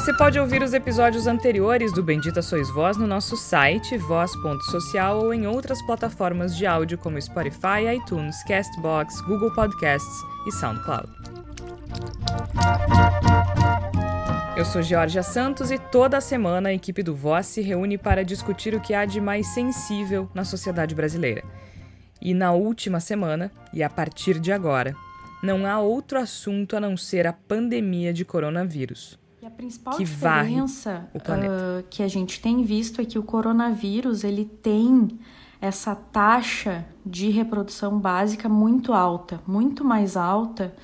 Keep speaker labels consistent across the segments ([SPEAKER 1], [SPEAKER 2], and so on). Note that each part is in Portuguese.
[SPEAKER 1] Você pode ouvir os episódios anteriores do Bendita Sois Voz no nosso site, voz.social, ou em outras plataformas de áudio como Spotify, iTunes, Castbox, Google Podcasts e SoundCloud. Eu sou Georgia Santos e toda semana a equipe do Voz se reúne para discutir o que há de mais sensível na sociedade brasileira. E na última semana, e a partir de agora, não há outro assunto a não ser a pandemia de coronavírus.
[SPEAKER 2] E a principal que diferença uh, que a gente tem visto é que o coronavírus ele tem essa taxa de reprodução básica muito alta, muito mais alta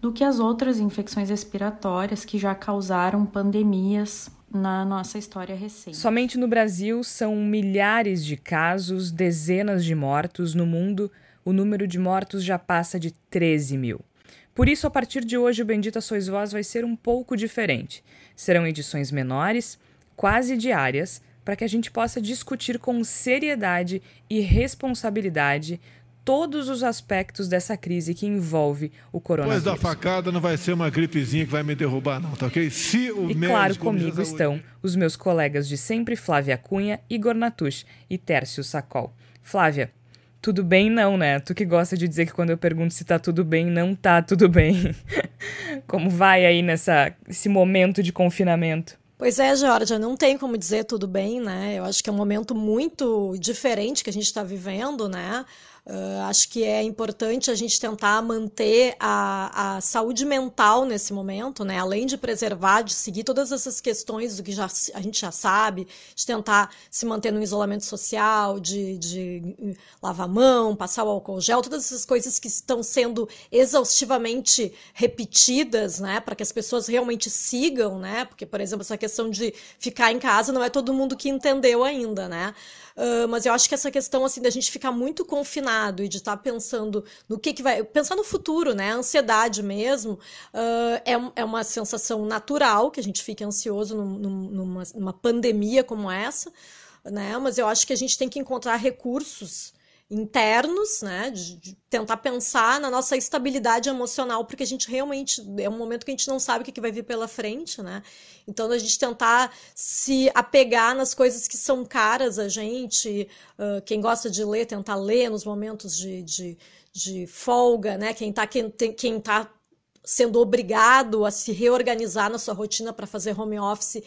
[SPEAKER 2] do que as outras infecções respiratórias que já causaram pandemias na nossa história recente.
[SPEAKER 1] Somente no Brasil são milhares de casos, dezenas de mortos. No mundo, o número de mortos já passa de 13 mil. Por isso, a partir de hoje, o Bendita Sois Vós vai ser um pouco diferente. Serão edições menores, quase diárias, para que a gente possa discutir com seriedade e responsabilidade todos os aspectos dessa crise que envolve o coronavírus.
[SPEAKER 3] Depois da facada não vai ser uma gripezinha que vai me derrubar, não, tá ok?
[SPEAKER 1] Se o e claro, comigo estão os meus colegas de sempre, Flávia Cunha, Igor Natush e Tércio Sacol. Flávia, tudo bem não, né? Tu que gosta de dizer que quando eu pergunto se tá tudo bem, não tá tudo bem. como vai aí nessa esse momento de confinamento?
[SPEAKER 4] Pois é, Georgia, não tem como dizer tudo bem, né? Eu acho que é um momento muito diferente que a gente está vivendo, né? Uh, acho que é importante a gente tentar manter a, a saúde mental nesse momento, né? Além de preservar, de seguir todas essas questões do que já, a gente já sabe, de tentar se manter no isolamento social, de, de lavar a mão, passar o álcool gel, todas essas coisas que estão sendo exaustivamente repetidas, né? Para que as pessoas realmente sigam, né? Porque, por exemplo, essa questão de ficar em casa não é todo mundo que entendeu ainda, né? Uh, mas eu acho que essa questão assim da gente ficar muito confinado e de estar tá pensando no que, que vai. Pensar no futuro, né? A ansiedade mesmo uh, é, é uma sensação natural que a gente fique ansioso num, numa, numa pandemia como essa, né? Mas eu acho que a gente tem que encontrar recursos internos, né, de, de, tentar pensar na nossa estabilidade emocional, porque a gente realmente é um momento que a gente não sabe o que, que vai vir pela frente, né? Então a gente tentar se apegar nas coisas que são caras a gente, uh, quem gosta de ler, tentar ler nos momentos de, de, de folga, né? Quem está quem, quem tá sendo obrigado a se reorganizar na sua rotina para fazer home office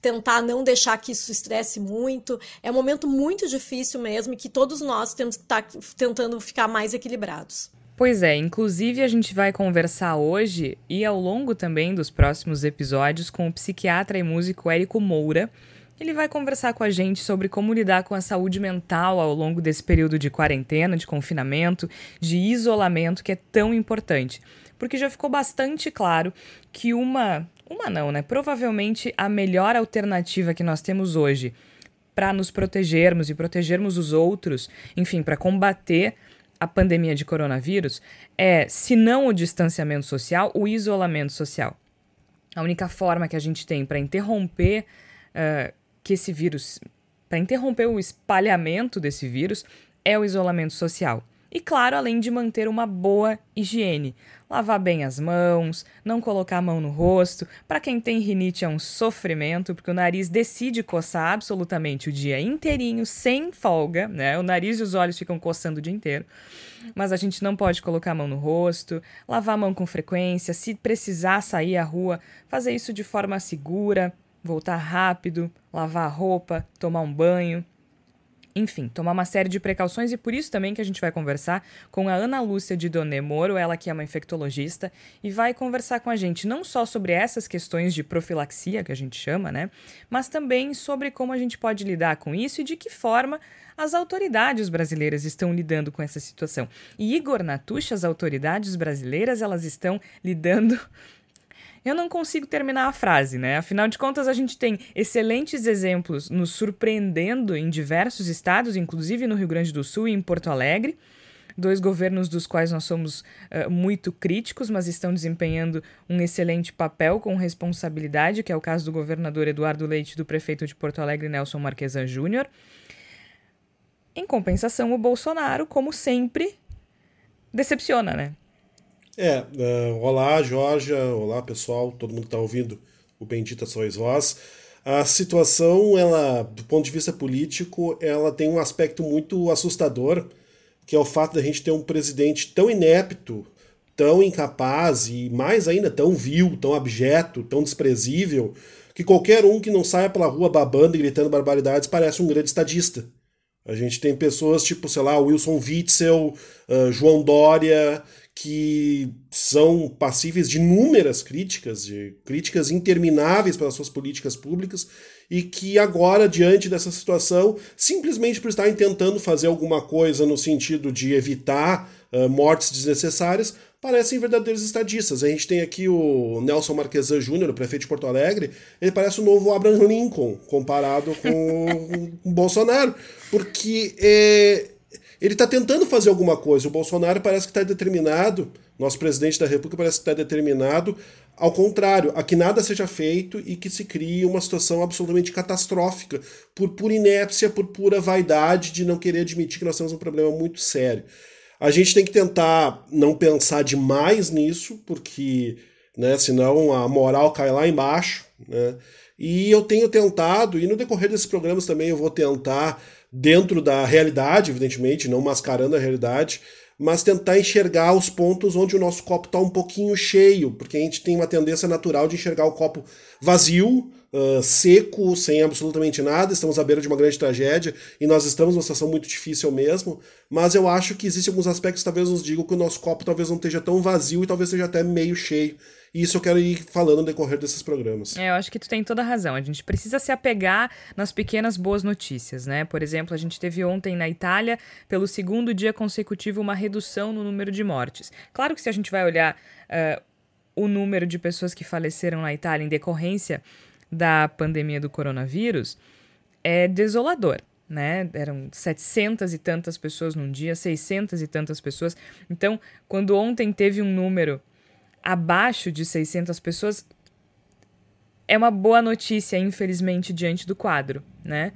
[SPEAKER 4] tentar não deixar que isso estresse muito. É um momento muito difícil mesmo e que todos nós temos que estar tá tentando ficar mais equilibrados.
[SPEAKER 1] Pois é, inclusive a gente vai conversar hoje e ao longo também dos próximos episódios com o psiquiatra e músico Érico Moura. Ele vai conversar com a gente sobre como lidar com a saúde mental ao longo desse período de quarentena, de confinamento, de isolamento que é tão importante. Porque já ficou bastante claro que uma uma não, né? Provavelmente a melhor alternativa que nós temos hoje para nos protegermos e protegermos os outros, enfim, para combater a pandemia de coronavírus é, se não o distanciamento social, o isolamento social. A única forma que a gente tem para interromper uh, que esse vírus, para interromper o espalhamento desse vírus, é o isolamento social. E claro, além de manter uma boa higiene lavar bem as mãos, não colocar a mão no rosto. Para quem tem rinite é um sofrimento, porque o nariz decide coçar absolutamente o dia inteirinho, sem folga, né? O nariz e os olhos ficam coçando o dia inteiro. Mas a gente não pode colocar a mão no rosto, lavar a mão com frequência, se precisar sair à rua, fazer isso de forma segura, voltar rápido, lavar a roupa, tomar um banho. Enfim, tomar uma série de precauções e por isso também que a gente vai conversar com a Ana Lúcia de Doné Moro, ela que é uma infectologista, e vai conversar com a gente não só sobre essas questões de profilaxia, que a gente chama, né? Mas também sobre como a gente pode lidar com isso e de que forma as autoridades brasileiras estão lidando com essa situação. E Igor Natucha, as autoridades brasileiras, elas estão lidando eu não consigo terminar a frase, né? Afinal de contas, a gente tem excelentes exemplos nos surpreendendo em diversos estados, inclusive no Rio Grande do Sul e em Porto Alegre. dois governos dos quais nós somos uh, muito críticos, mas estão desempenhando um excelente papel com responsabilidade, que é o caso do governador Eduardo Leite e do prefeito de Porto Alegre, Nelson Marquesan Júnior. Em compensação, o Bolsonaro, como sempre, decepciona, né?
[SPEAKER 5] É, uh, olá, Jorge, olá, pessoal, todo mundo está ouvindo o Bendita Sois Vós. A situação, ela, do ponto de vista político, ela tem um aspecto muito assustador, que é o fato da gente ter um presidente tão inepto, tão incapaz e mais ainda tão vil, tão abjeto, tão desprezível, que qualquer um que não saia pela rua babando e gritando barbaridades parece um grande estadista. A gente tem pessoas tipo, sei lá, Wilson Witzel, uh, João Dória, que são passíveis de inúmeras críticas, de críticas intermináveis pelas suas políticas públicas, e que agora, diante dessa situação, simplesmente por estarem tentando fazer alguma coisa no sentido de evitar uh, mortes desnecessárias, parecem verdadeiros estadistas. A gente tem aqui o Nelson Marquesan Júnior, o prefeito de Porto Alegre, ele parece o novo Abraham Lincoln, comparado com o Bolsonaro, porque é, ele está tentando fazer alguma coisa. O Bolsonaro parece que está determinado, nosso presidente da República parece que está determinado, ao contrário, a que nada seja feito e que se crie uma situação absolutamente catastrófica, por pura inépcia, por pura vaidade de não querer admitir que nós temos um problema muito sério. A gente tem que tentar não pensar demais nisso, porque né, senão a moral cai lá embaixo. Né? E eu tenho tentado, e no decorrer desses programas também eu vou tentar dentro da realidade, evidentemente, não mascarando a realidade, mas tentar enxergar os pontos onde o nosso copo está um pouquinho cheio, porque a gente tem uma tendência natural de enxergar o copo vazio, uh, seco, sem absolutamente nada, estamos à beira de uma grande tragédia e nós estamos numa situação muito difícil mesmo, mas eu acho que existem alguns aspectos que talvez nos digam que o nosso copo talvez não esteja tão vazio e talvez seja até meio cheio. E isso eu quero ir falando no decorrer desses programas.
[SPEAKER 1] É, eu acho que tu tem toda a razão. A gente precisa se apegar nas pequenas boas notícias, né? Por exemplo, a gente teve ontem na Itália, pelo segundo dia consecutivo, uma redução no número de mortes. Claro que se a gente vai olhar uh, o número de pessoas que faleceram na Itália em decorrência da pandemia do coronavírus, é desolador. Né? Eram 700 e tantas pessoas num dia, 600 e tantas pessoas. Então, quando ontem teve um número abaixo de 600 pessoas, é uma boa notícia, infelizmente, diante do quadro, né?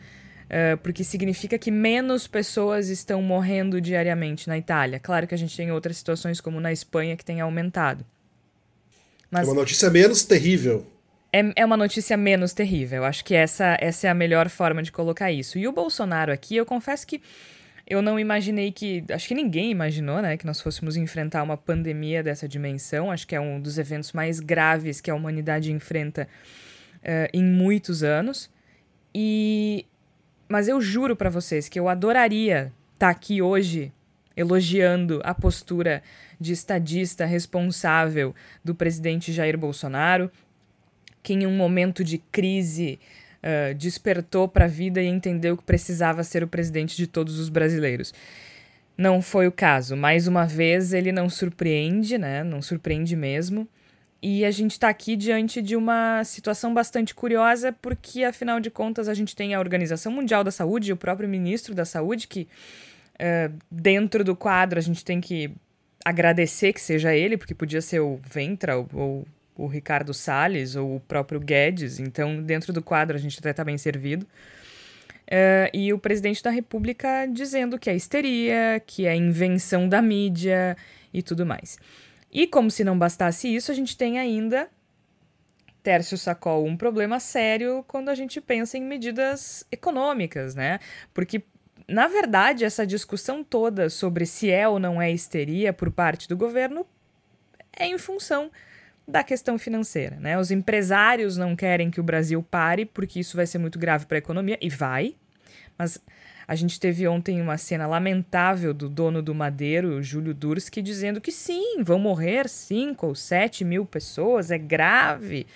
[SPEAKER 1] Uh, porque significa que menos pessoas estão morrendo diariamente na Itália. Claro que a gente tem outras situações, como na Espanha, que tem aumentado.
[SPEAKER 5] Mas é uma notícia menos terrível.
[SPEAKER 1] É, é uma notícia menos terrível. Acho que essa, essa é a melhor forma de colocar isso. E o Bolsonaro aqui, eu confesso que eu não imaginei que. Acho que ninguém imaginou, né? Que nós fôssemos enfrentar uma pandemia dessa dimensão. Acho que é um dos eventos mais graves que a humanidade enfrenta uh, em muitos anos. E. Mas eu juro para vocês que eu adoraria estar tá aqui hoje elogiando a postura de estadista responsável do presidente Jair Bolsonaro, que em um momento de crise uh, despertou para a vida e entendeu que precisava ser o presidente de todos os brasileiros. Não foi o caso. Mais uma vez, ele não surpreende, né? Não surpreende mesmo. E a gente está aqui diante de uma situação bastante curiosa, porque, afinal de contas, a gente tem a Organização Mundial da Saúde o próprio ministro da Saúde, que, uh, dentro do quadro, a gente tem que agradecer que seja ele, porque podia ser o Ventra ou, ou o Ricardo Salles ou o próprio Guedes, então dentro do quadro a gente até está bem servido. Uh, e o presidente da República dizendo que é histeria, que é invenção da mídia e tudo mais. E como se não bastasse isso, a gente tem ainda, Tércio Sacol, um problema sério quando a gente pensa em medidas econômicas, né? Porque, na verdade, essa discussão toda sobre se é ou não é histeria por parte do governo é em função da questão financeira. Né? Os empresários não querem que o Brasil pare, porque isso vai ser muito grave para a economia, e vai. Mas a gente teve ontem uma cena lamentável do dono do Madeiro, Júlio Durski, dizendo que sim, vão morrer 5 ou 7 mil pessoas, é grave,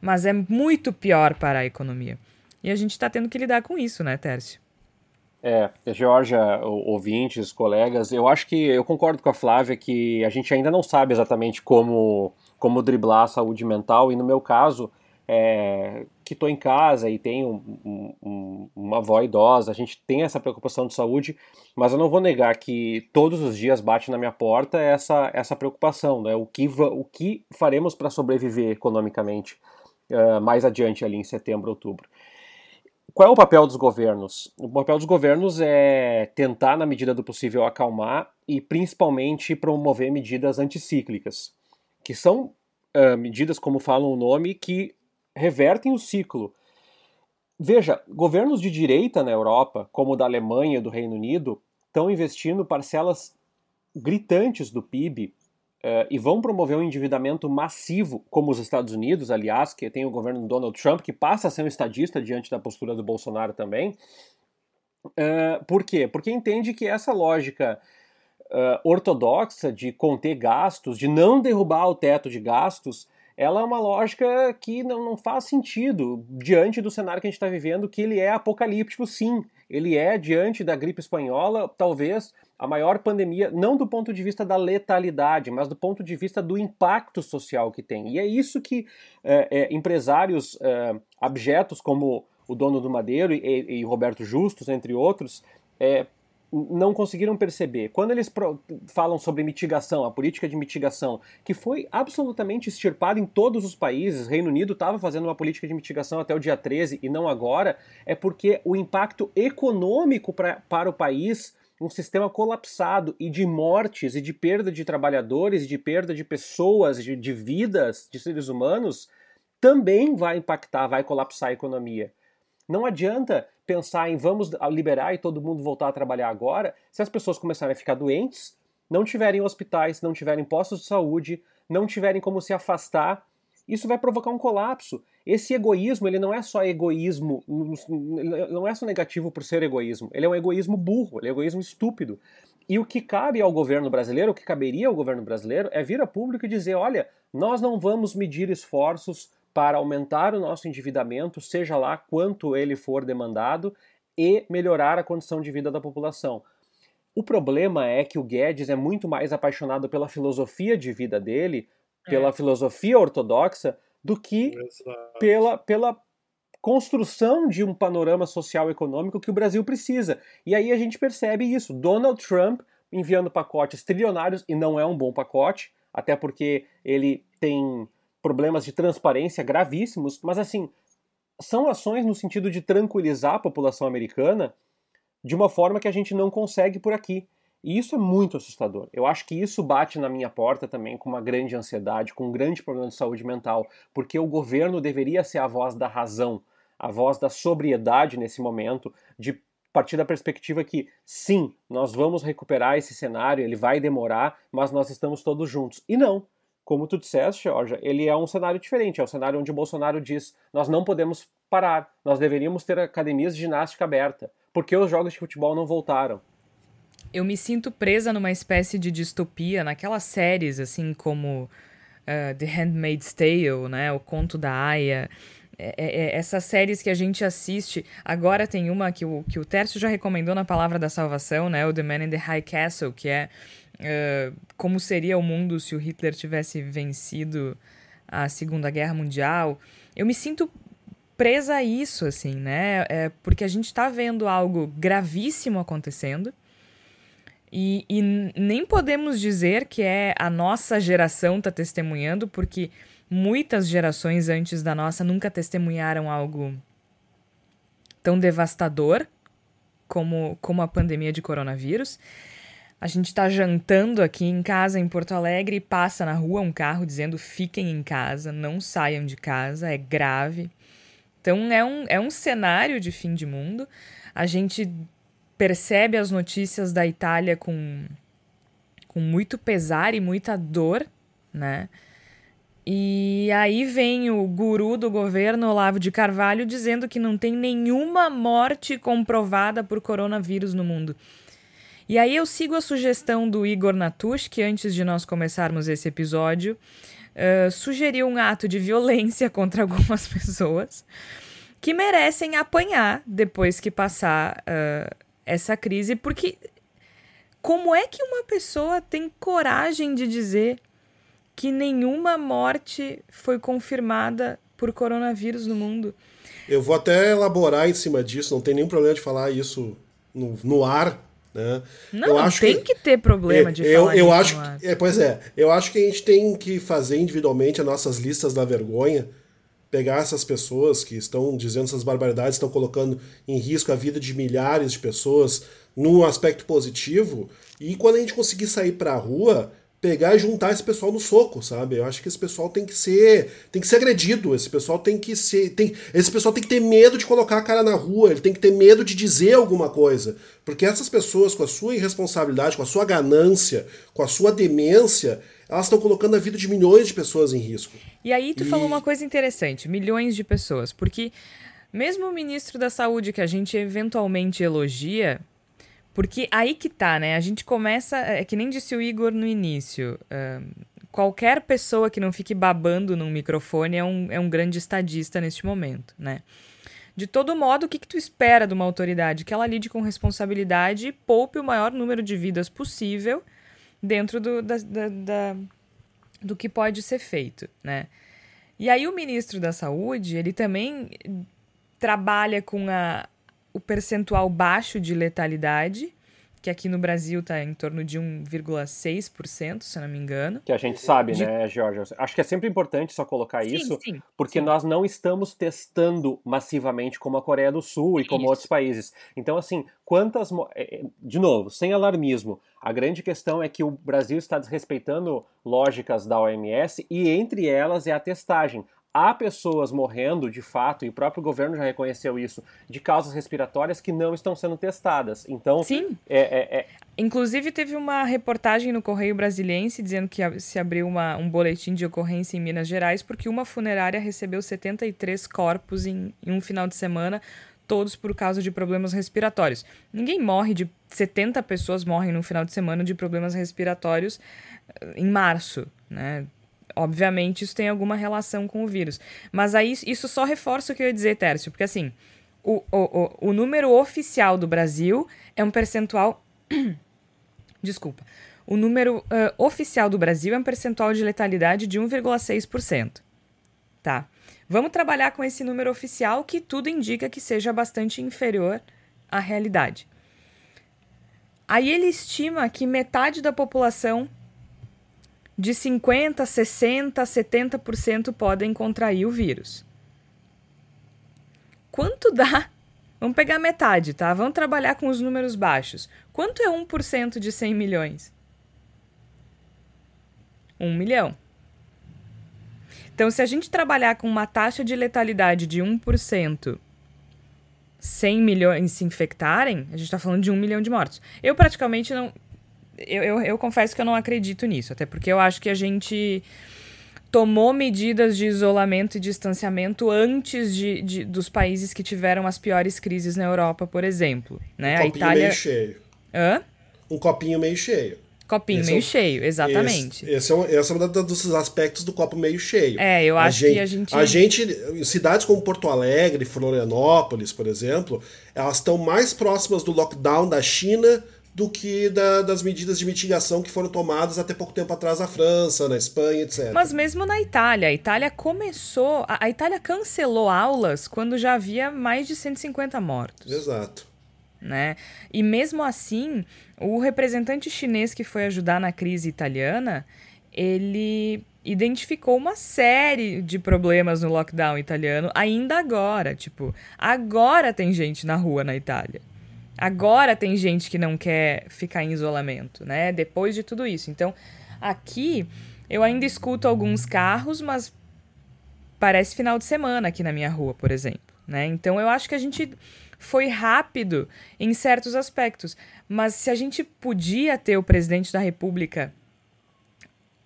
[SPEAKER 1] mas é muito pior para a economia. E a gente está tendo que lidar com isso, né, Tércio?
[SPEAKER 6] É, Georgia, ouvintes, colegas, eu acho que eu concordo com a Flávia que a gente ainda não sabe exatamente como como driblar a saúde mental, e no meu caso, é, que estou em casa e tenho um, um, uma avó idosa, a gente tem essa preocupação de saúde, mas eu não vou negar que todos os dias bate na minha porta essa, essa preocupação, né? O que, o que faremos para sobreviver economicamente uh, mais adiante ali em setembro, outubro. Qual é o papel dos governos? O papel dos governos é tentar, na medida do possível, acalmar e principalmente promover medidas anticíclicas, que são uh, medidas, como falam o nome, que revertem o ciclo. Veja, governos de direita na Europa, como o da Alemanha e do Reino Unido, estão investindo parcelas gritantes do PIB Uh, e vão promover um endividamento massivo, como os Estados Unidos, aliás, que tem o governo Donald Trump, que passa a ser um estadista diante da postura do Bolsonaro também. Uh, por quê? Porque entende que essa lógica uh, ortodoxa de conter gastos, de não derrubar o teto de gastos, ela é uma lógica que não, não faz sentido diante do cenário que a gente está vivendo, que ele é apocalíptico, sim. Ele é, diante da gripe espanhola, talvez a maior pandemia, não do ponto de vista da letalidade, mas do ponto de vista do impacto social que tem. E é isso que é, é, empresários é, abjetos como o dono do Madeiro e, e Roberto Justus, entre outros, é, não conseguiram perceber. Quando eles falam sobre mitigação, a política de mitigação, que foi absolutamente extirpada em todos os países, Reino Unido estava fazendo uma política de mitigação até o dia 13 e não agora, é porque o impacto econômico pra, para o país um sistema colapsado e de mortes e de perda de trabalhadores de perda de pessoas, de, de vidas, de seres humanos, também vai impactar, vai colapsar a economia. Não adianta pensar em vamos liberar e todo mundo voltar a trabalhar agora se as pessoas começarem a ficar doentes, não tiverem hospitais, não tiverem postos de saúde, não tiverem como se afastar. Isso vai provocar um colapso. Esse egoísmo, ele não é só egoísmo, não é só negativo por ser egoísmo, ele é um egoísmo burro, ele é um egoísmo estúpido. E o que cabe ao governo brasileiro, o que caberia ao governo brasileiro, é vir a público e dizer: olha, nós não vamos medir esforços para aumentar o nosso endividamento, seja lá quanto ele for demandado, e melhorar a condição de vida da população. O problema é que o Guedes é muito mais apaixonado pela filosofia de vida dele, pela é. filosofia ortodoxa, do que pela, pela construção de um panorama social e econômico que o Brasil precisa. E aí a gente percebe isso. Donald Trump enviando pacotes trilionários, e não é um bom pacote, até porque ele tem problemas de transparência gravíssimos, mas assim, são ações no sentido de tranquilizar a população americana de uma forma que a gente não consegue por aqui. E isso é muito assustador. Eu acho que isso bate na minha porta também com uma grande ansiedade, com um grande problema de saúde mental, porque o governo deveria ser a voz da razão, a voz da sobriedade nesse momento, de partir da perspectiva que sim, nós vamos recuperar esse cenário, ele vai demorar, mas nós estamos todos juntos. E não. Como tu disseste, Georgia, ele é um cenário diferente, é um cenário onde o Bolsonaro diz: nós não podemos parar, nós deveríamos ter academias de ginástica aberta, porque os jogos de futebol não voltaram
[SPEAKER 1] eu me sinto presa numa espécie de distopia, naquelas séries, assim como uh, The Handmaid's Tale, né? O Conto da Aya. É, é, é, essas séries que a gente assiste. Agora tem uma que o, que o Tércio já recomendou na Palavra da Salvação, né? O The Man in the High Castle, que é uh, como seria o mundo se o Hitler tivesse vencido a Segunda Guerra Mundial. Eu me sinto presa a isso, assim, né? É, porque a gente está vendo algo gravíssimo acontecendo e, e nem podemos dizer que é a nossa geração tá testemunhando, porque muitas gerações antes da nossa nunca testemunharam algo tão devastador como, como a pandemia de coronavírus. A gente está jantando aqui em casa em Porto Alegre e passa na rua um carro dizendo fiquem em casa, não saiam de casa, é grave. Então é um, é um cenário de fim de mundo. A gente percebe as notícias da Itália com, com muito pesar e muita dor, né? E aí vem o guru do governo, Olavo de Carvalho, dizendo que não tem nenhuma morte comprovada por coronavírus no mundo. E aí eu sigo a sugestão do Igor Natush, que antes de nós começarmos esse episódio, uh, sugeriu um ato de violência contra algumas pessoas que merecem apanhar depois que passar uh, essa crise, porque como é que uma pessoa tem coragem de dizer que nenhuma morte foi confirmada por coronavírus no mundo.
[SPEAKER 5] Eu vou até elaborar em cima disso, não tem nenhum problema de falar isso no, no ar, né?
[SPEAKER 1] Não, eu acho tem que, que ter problema
[SPEAKER 5] é,
[SPEAKER 1] de
[SPEAKER 5] eu,
[SPEAKER 1] falar
[SPEAKER 5] eu acho, é, Pois é, eu acho que a gente tem que fazer individualmente as nossas listas da vergonha, pegar essas pessoas que estão dizendo essas barbaridades, estão colocando em risco a vida de milhares de pessoas num aspecto positivo, e quando a gente conseguir sair para a rua, pegar e juntar esse pessoal no soco, sabe? Eu acho que esse pessoal tem que ser, tem que ser agredido, esse pessoal tem que ser, tem, esse pessoal tem que ter medo de colocar a cara na rua, ele tem que ter medo de dizer alguma coisa, porque essas pessoas com a sua irresponsabilidade, com a sua ganância, com a sua demência, elas estão colocando a vida de milhões de pessoas em risco.
[SPEAKER 1] E aí tu e... falou uma coisa interessante, milhões de pessoas, porque mesmo o ministro da Saúde que a gente eventualmente elogia, porque aí que tá, né? A gente começa. É que nem disse o Igor no início. Uh, qualquer pessoa que não fique babando num microfone é um, é um grande estadista neste momento, né? De todo modo, o que, que tu espera de uma autoridade? Que ela lide com responsabilidade e poupe o maior número de vidas possível dentro do, da, da, da, do que pode ser feito, né? E aí o ministro da Saúde, ele também trabalha com a, o percentual baixo de letalidade, que aqui no Brasil está em torno de 1,6%, se não me engano.
[SPEAKER 6] Que a gente sabe, de... né, Jorge? Acho que é sempre importante só colocar sim, isso, sim, porque sim. nós não estamos testando massivamente como a Coreia do Sul e como isso. outros países. Então, assim, quantas. É, é, de novo, sem alarmismo, a grande questão é que o Brasil está desrespeitando lógicas da OMS e entre elas é a testagem há pessoas morrendo de fato, e o próprio governo já reconheceu isso, de causas respiratórias que não estão sendo testadas. Então,
[SPEAKER 1] sim.
[SPEAKER 6] É, é, é...
[SPEAKER 1] Inclusive, teve uma reportagem no Correio Brasiliense dizendo que se abriu uma, um boletim de ocorrência em Minas Gerais porque uma funerária recebeu 73 corpos em, em um final de semana todos por causa de problemas respiratórios. Ninguém morre de 70 pessoas morrem no final de semana de problemas respiratórios eh, em março, né? Obviamente, isso tem alguma relação com o vírus. Mas aí isso só reforça o que eu ia dizer, Tércio, porque assim, o, o, o, o número oficial do Brasil é um percentual. Desculpa. O número uh, oficial do Brasil é um percentual de letalidade de 1,6%. Tá. Vamos trabalhar com esse número oficial que tudo indica que seja bastante inferior à realidade. Aí ele estima que metade da população de 50%, 60%, 70% podem contrair o vírus. Quanto dá? Vamos pegar metade, tá? Vamos trabalhar com os números baixos. Quanto é 1% de 100 milhões? 1 milhão. Então, se a gente trabalhar com uma taxa de letalidade de 1%, 100 milhões se infectarem, a gente está falando de 1 milhão de mortos. Eu praticamente não eu, eu, eu confesso que eu não acredito nisso, até porque eu acho que a gente tomou medidas de isolamento e distanciamento antes de, de, dos países que tiveram as piores crises na Europa, por exemplo. Né?
[SPEAKER 5] Um
[SPEAKER 1] a Itália...
[SPEAKER 5] meio cheio.
[SPEAKER 1] Hã?
[SPEAKER 5] Um copinho meio cheio.
[SPEAKER 1] Copinho esse meio é um,
[SPEAKER 5] cheio,
[SPEAKER 1] exatamente.
[SPEAKER 5] Esse, esse, é um, esse é um dos aspectos do copo meio cheio.
[SPEAKER 1] É, eu acho a gente, que a
[SPEAKER 5] gente. A gente, cidades como Porto Alegre, Florianópolis, por exemplo, elas estão mais próximas do lockdown da China do que da, das medidas de mitigação que foram tomadas até pouco tempo atrás na França, na Espanha, etc.
[SPEAKER 1] Mas mesmo na Itália, a Itália começou. A, a Itália cancelou aulas quando já havia mais de 150 mortos.
[SPEAKER 5] Exato.
[SPEAKER 1] Né? E mesmo assim, o representante chinês que foi ajudar na crise italiana, ele identificou uma série de problemas no lockdown italiano ainda agora, tipo, agora tem gente na rua na Itália. Agora tem gente que não quer ficar em isolamento, né? Depois de tudo isso. Então, aqui eu ainda escuto alguns carros, mas parece final de semana aqui na minha rua, por exemplo, né? Então eu acho que a gente foi rápido em certos aspectos, mas se a gente podia ter o presidente da República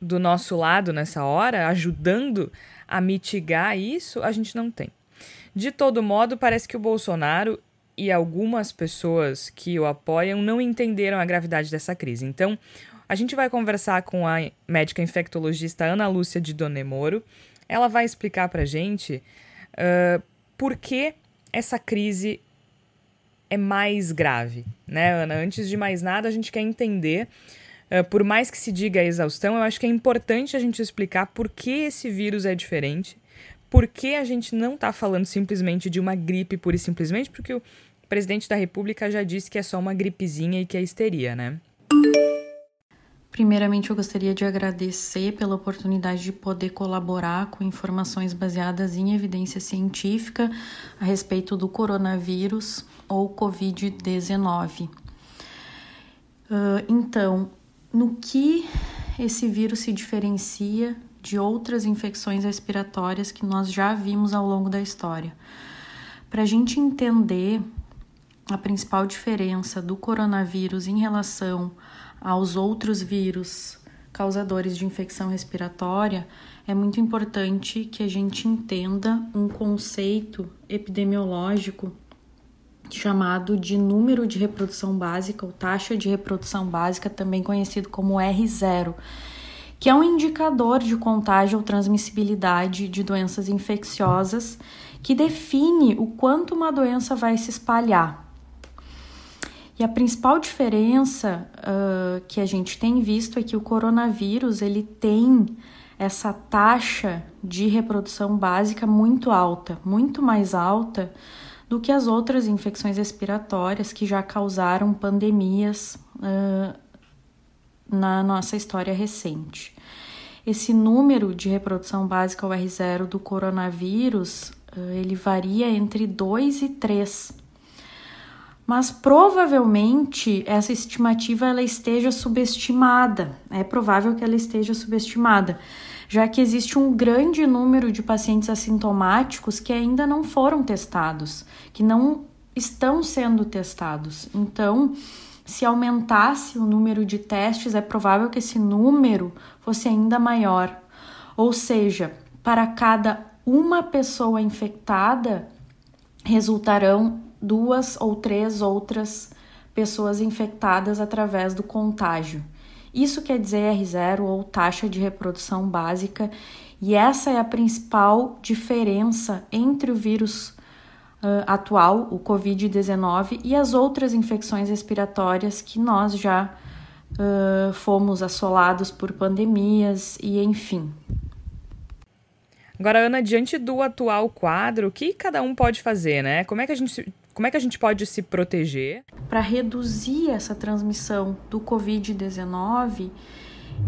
[SPEAKER 1] do nosso lado nessa hora, ajudando a mitigar isso, a gente não tem. De todo modo, parece que o Bolsonaro e algumas pessoas que o apoiam não entenderam a gravidade dessa crise. Então, a gente vai conversar com a médica infectologista Ana Lúcia de Donemoro. Ela vai explicar para gente uh, por que essa crise é mais grave, né, Ana? Antes de mais nada, a gente quer entender, uh, por mais que se diga exaustão, eu acho que é importante a gente explicar por que esse vírus é diferente, por que a gente não está falando simplesmente de uma gripe pura e simplesmente porque o presidente da República já disse que é só uma gripezinha e que é histeria, né?
[SPEAKER 2] Primeiramente, eu gostaria de agradecer pela oportunidade de poder colaborar com informações baseadas em evidência científica a respeito do coronavírus ou Covid-19. Uh, então, no que esse vírus se diferencia de outras infecções respiratórias que nós já vimos ao longo da história? Para a gente entender a principal diferença do coronavírus em relação aos outros vírus causadores de infecção respiratória, é muito importante que a gente entenda um conceito epidemiológico chamado de número de reprodução básica, ou taxa de reprodução básica, também conhecido como R0, que é um indicador de contágio ou transmissibilidade de doenças infecciosas que define o quanto uma doença vai se espalhar. E a principal diferença uh, que a gente tem visto é que o coronavírus ele tem essa taxa de reprodução básica muito alta, muito mais alta do que as outras infecções respiratórias que já causaram pandemias uh, na nossa história recente. Esse número de reprodução básica, o R0 do coronavírus, uh, ele varia entre 2 e 3 mas provavelmente essa estimativa ela esteja subestimada. É provável que ela esteja subestimada, já que existe um grande número de pacientes assintomáticos que ainda não foram testados, que não estão sendo testados. Então, se aumentasse o número de testes, é provável que esse número fosse ainda maior. Ou seja, para cada uma pessoa infectada, resultarão duas ou três outras pessoas infectadas através do contágio. Isso quer dizer R0 ou taxa de reprodução básica, e essa é a principal diferença entre o vírus uh, atual, o Covid-19, e as outras infecções respiratórias que nós já uh, fomos assolados por pandemias e enfim.
[SPEAKER 1] Agora, Ana, diante do atual quadro, o que cada um pode fazer, né? Como é que a gente como é que a gente pode se proteger?
[SPEAKER 2] Para reduzir essa transmissão do Covid-19,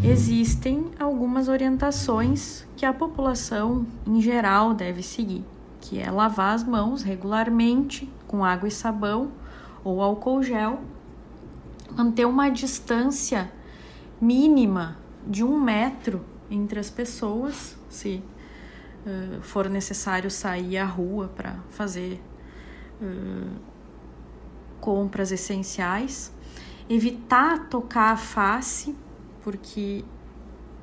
[SPEAKER 2] existem algumas orientações que a população em geral deve seguir, que é lavar as mãos regularmente com água e sabão ou álcool gel, manter uma distância mínima de um metro entre as pessoas, se uh, for necessário sair à rua para fazer compras essenciais, evitar tocar a face, porque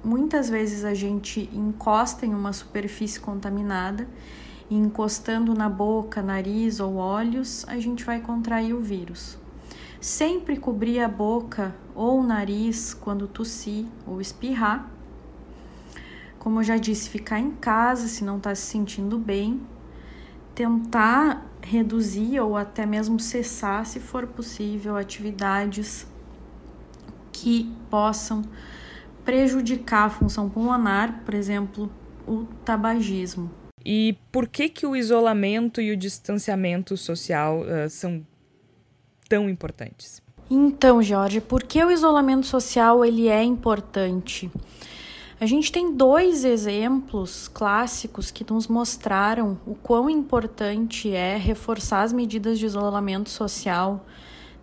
[SPEAKER 2] muitas vezes a gente encosta em uma superfície contaminada e encostando na boca, nariz ou olhos, a gente vai contrair o vírus. Sempre cobrir a boca ou o nariz quando tossir ou espirrar. Como eu já disse, ficar em casa se não está se sentindo bem. Tentar reduzir ou até mesmo cessar, se for possível, atividades que possam prejudicar a função pulmonar, por exemplo, o tabagismo.
[SPEAKER 1] E por que que o isolamento e o distanciamento social uh, são tão importantes?
[SPEAKER 2] Então, Jorge, por que o isolamento social ele é importante? A gente tem dois exemplos clássicos que nos mostraram o quão importante é reforçar as medidas de isolamento social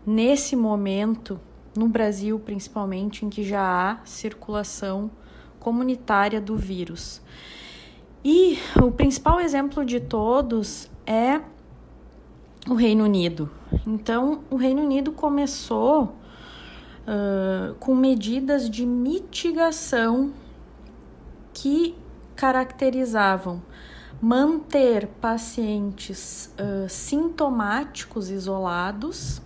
[SPEAKER 2] nesse momento, no Brasil principalmente, em que já há circulação comunitária do vírus. E o principal exemplo de todos é o Reino Unido. Então, o Reino Unido começou uh, com medidas de mitigação que caracterizavam manter pacientes uh, sintomáticos isolados,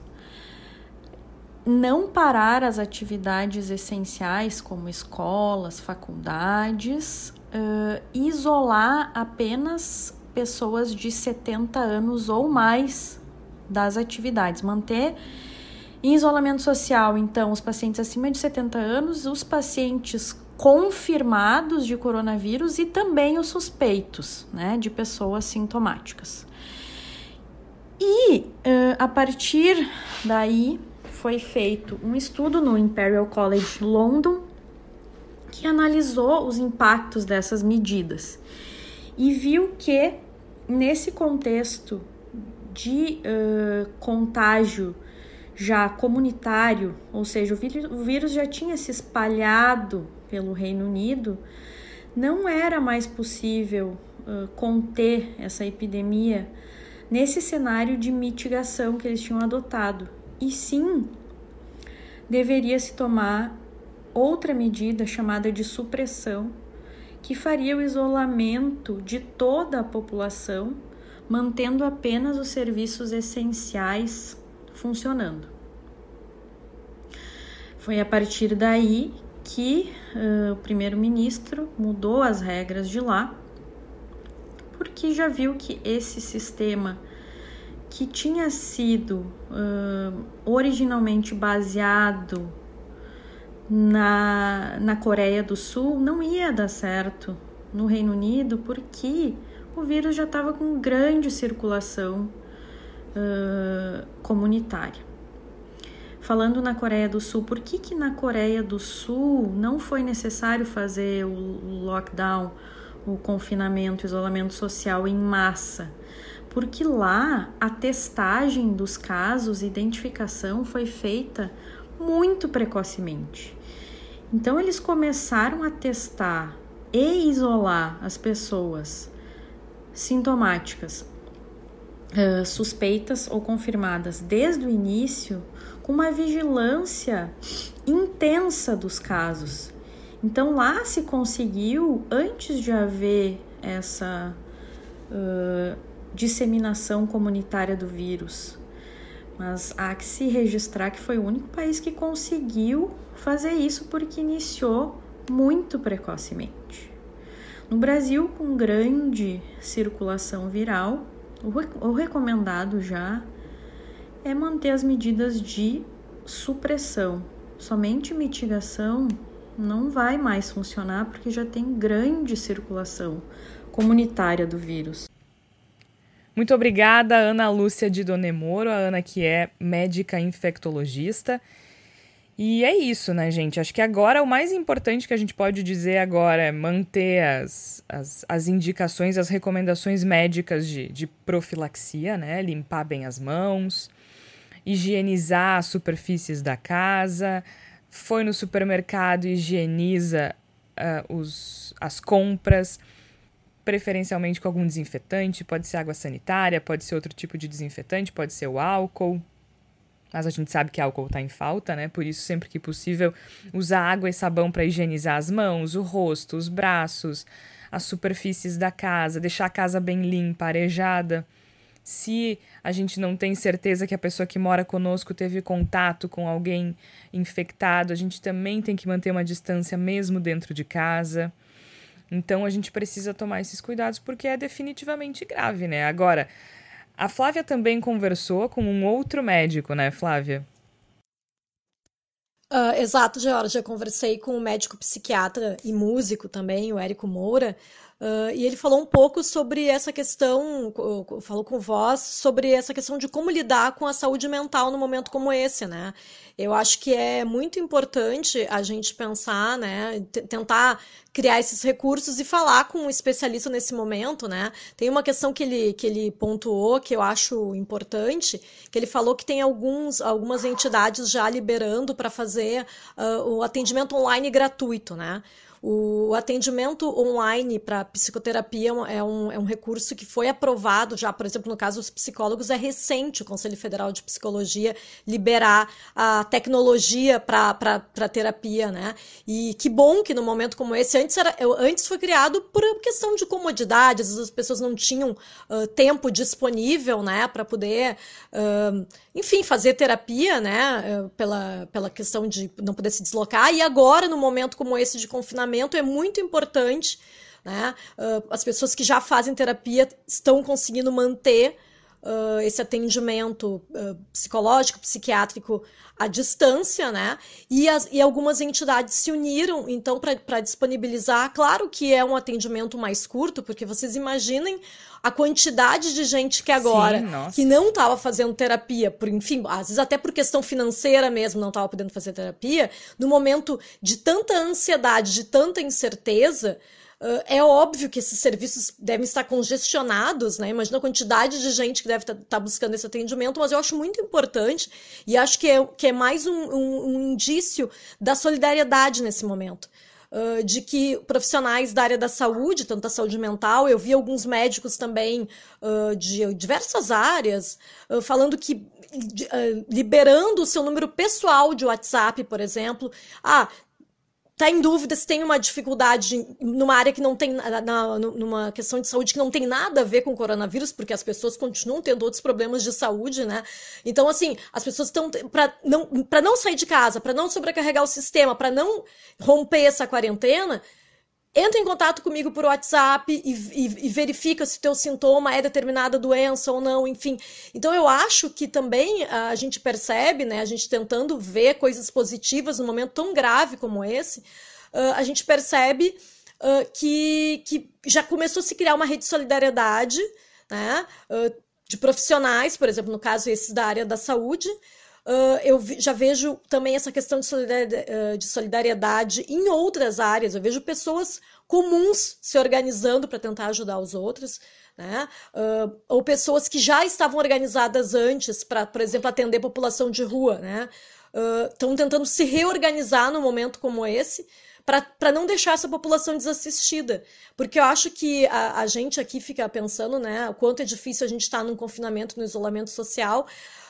[SPEAKER 2] não parar as atividades essenciais como escolas, faculdades, uh, isolar apenas pessoas de 70 anos ou mais das atividades, manter em isolamento social, então, os pacientes acima de 70 anos, os pacientes confirmados de coronavírus e também os suspeitos, né, de pessoas sintomáticas. E uh, a partir daí foi feito um estudo no Imperial College London que analisou os impactos dessas medidas e viu que nesse contexto de uh, contágio já comunitário, ou seja, o vírus, já tinha se espalhado pelo Reino Unido, não era mais possível uh, conter essa epidemia nesse cenário de mitigação que eles tinham adotado. E sim, deveria se tomar outra medida chamada de supressão, que faria o isolamento de toda a população, mantendo apenas os serviços essenciais funcionando. Foi a partir daí que uh, o primeiro-ministro mudou as regras de lá, porque já viu que esse sistema que tinha sido uh, originalmente baseado na, na Coreia do Sul não ia dar certo no Reino Unido porque o vírus já estava com grande circulação uh, comunitária. Falando na Coreia do Sul, por que, que na Coreia do Sul não foi necessário fazer o lockdown, o confinamento, o isolamento social em massa? Porque lá a testagem dos casos, identificação foi feita muito precocemente. Então eles começaram a testar e isolar as pessoas sintomáticas suspeitas ou confirmadas desde o início com uma vigilância intensa dos casos. Então lá se conseguiu, antes de haver essa uh, disseminação comunitária do vírus, mas há que se registrar que foi o único país que conseguiu fazer isso porque iniciou muito precocemente. No Brasil, com grande circulação viral, o recomendado já é manter as medidas de supressão. Somente mitigação não vai mais funcionar porque já tem grande circulação comunitária do vírus.
[SPEAKER 1] Muito obrigada, Ana Lúcia de Donemoro, a Ana que é médica infectologista. E é isso, né, gente? Acho que agora o mais importante que a gente pode dizer agora é manter as, as, as indicações, as recomendações médicas de, de profilaxia, né? Limpar bem as mãos, higienizar as superfícies da casa, foi no supermercado, higieniza uh, os, as compras preferencialmente com algum desinfetante, pode ser água sanitária, pode ser outro tipo de desinfetante, pode ser o álcool. Mas a gente sabe que álcool está em falta, né? Por isso, sempre que possível, usar água e sabão para higienizar as mãos, o rosto, os braços, as superfícies da casa, deixar a casa bem limpa, arejada. Se a gente não tem certeza que a pessoa que mora conosco teve contato com alguém infectado, a gente também tem que manter uma distância mesmo dentro de casa. Então a gente precisa tomar esses cuidados porque é definitivamente grave, né? Agora, a Flávia também conversou com um outro médico, né, Flávia?
[SPEAKER 4] Uh, exato, Georgia. Conversei com um médico psiquiatra e músico também, o Érico Moura, Uh, e ele falou um pouco sobre essa questão, falou com voz sobre essa questão de como lidar com a saúde mental num momento como esse, né? Eu acho que é muito importante a gente pensar, né, tentar criar esses recursos e falar com um especialista nesse momento, né? Tem uma questão que ele, que ele pontuou que eu acho importante, que ele falou que tem alguns, algumas entidades já liberando para fazer uh, o atendimento online gratuito, né? O atendimento online para psicoterapia é um, é um recurso que foi aprovado já, por exemplo, no caso dos psicólogos, é recente o Conselho Federal de Psicologia liberar a tecnologia para terapia, né? E que bom que no momento como esse, antes, era, antes foi criado por questão de comodidade, às vezes as pessoas não tinham uh, tempo disponível, né, para poder, uh, enfim, fazer terapia, né, pela, pela questão de não poder se deslocar, e agora, no momento como esse de confinamento, é muito importante. Né? Uh, as pessoas que já fazem terapia estão conseguindo manter uh, esse atendimento uh, psicológico, psiquiátrico à distância, né? E, as, e algumas entidades se uniram, então, para disponibilizar. Claro que é um atendimento mais curto, porque vocês imaginem a quantidade de gente que agora Sim, que não estava fazendo terapia, por enfim, às vezes até por questão financeira mesmo não estava podendo fazer terapia, no momento de tanta ansiedade, de tanta incerteza, Uh, é óbvio que esses serviços devem estar congestionados, né? Imagina a quantidade de gente que deve estar tá, tá buscando esse atendimento, mas eu acho muito importante e acho que é, que é mais um, um, um indício da solidariedade nesse momento. Uh, de que profissionais da área da saúde, tanto da saúde mental, eu vi alguns médicos também uh, de diversas áreas falando que liberando o seu número pessoal de WhatsApp, por exemplo. Ah, tá em dúvida se tem uma dificuldade numa área que não tem, na, numa questão de saúde que não tem nada a ver com o coronavírus, porque as pessoas continuam tendo outros problemas de saúde, né? Então, assim, as pessoas estão, para não, não sair de casa, para não sobrecarregar o sistema, para não romper essa quarentena, entra em contato comigo por WhatsApp e, e, e, verifica se teu sintoma é determinada doença ou não, enfim. Então eu acho que também a gente percebe, né, a gente tentando ver coisas positivas num momento tão grave como esse, uh, a gente percebe uh, que, que já começou a se criar uma rede de solidariedade, né, uh, de profissionais, por exemplo, no caso esses da área da saúde, Uh, eu já vejo também essa questão de solidariedade, uh, de solidariedade, em outras áreas. Eu vejo pessoas comuns se organizando para tentar ajudar os outros. Né? Uh, ou pessoas que já estavam organizadas antes para, por exemplo, atender população de rua. Né? Estão tentando se reorganizar num momento como esse para não deixar essa população desassistida. Porque eu acho que a, a gente aqui fica pensando né, o quanto é difícil a gente estar tá num confinamento, no isolamento social,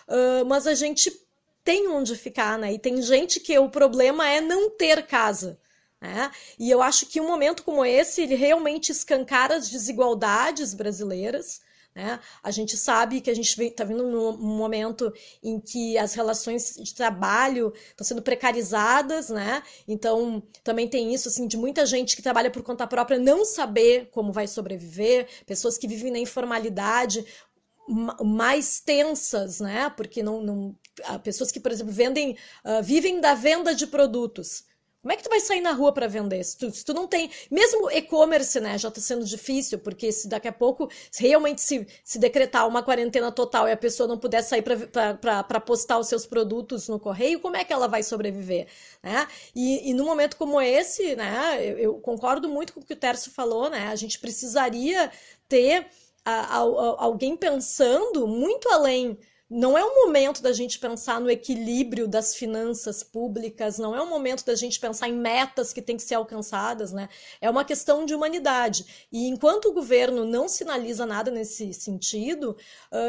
[SPEAKER 4] uh, mas a gente tem onde ficar, né? E tem gente que o problema é não ter casa. Né? E eu acho que um momento como esse, ele realmente escancara as desigualdades brasileiras. Né? A gente sabe que a gente está vindo num momento em que as relações de trabalho estão sendo precarizadas, né? Então, também tem isso, assim, de muita gente que trabalha por conta própria não saber como vai sobreviver, pessoas que vivem na informalidade, mais tensas, né? Porque não, não pessoas que, por exemplo, vendem, uh, vivem da venda de produtos. Como é que tu vai sair na rua para vender? Se tu, se tu, não tem. Mesmo e-commerce, né? Já está sendo difícil, porque se daqui a pouco se realmente se, se decretar uma quarentena total e a pessoa não puder sair para postar os seus produtos no correio, como é que ela vai sobreviver? Né? E, e num momento como esse, né? Eu, eu concordo muito com o que o Tércio falou, né? A gente precisaria ter a, a, a, alguém pensando muito além. Não é o momento da gente pensar no equilíbrio das finanças públicas, não é o momento da gente pensar em metas que têm que ser alcançadas, né? É uma questão de humanidade. E enquanto o governo não sinaliza nada nesse sentido,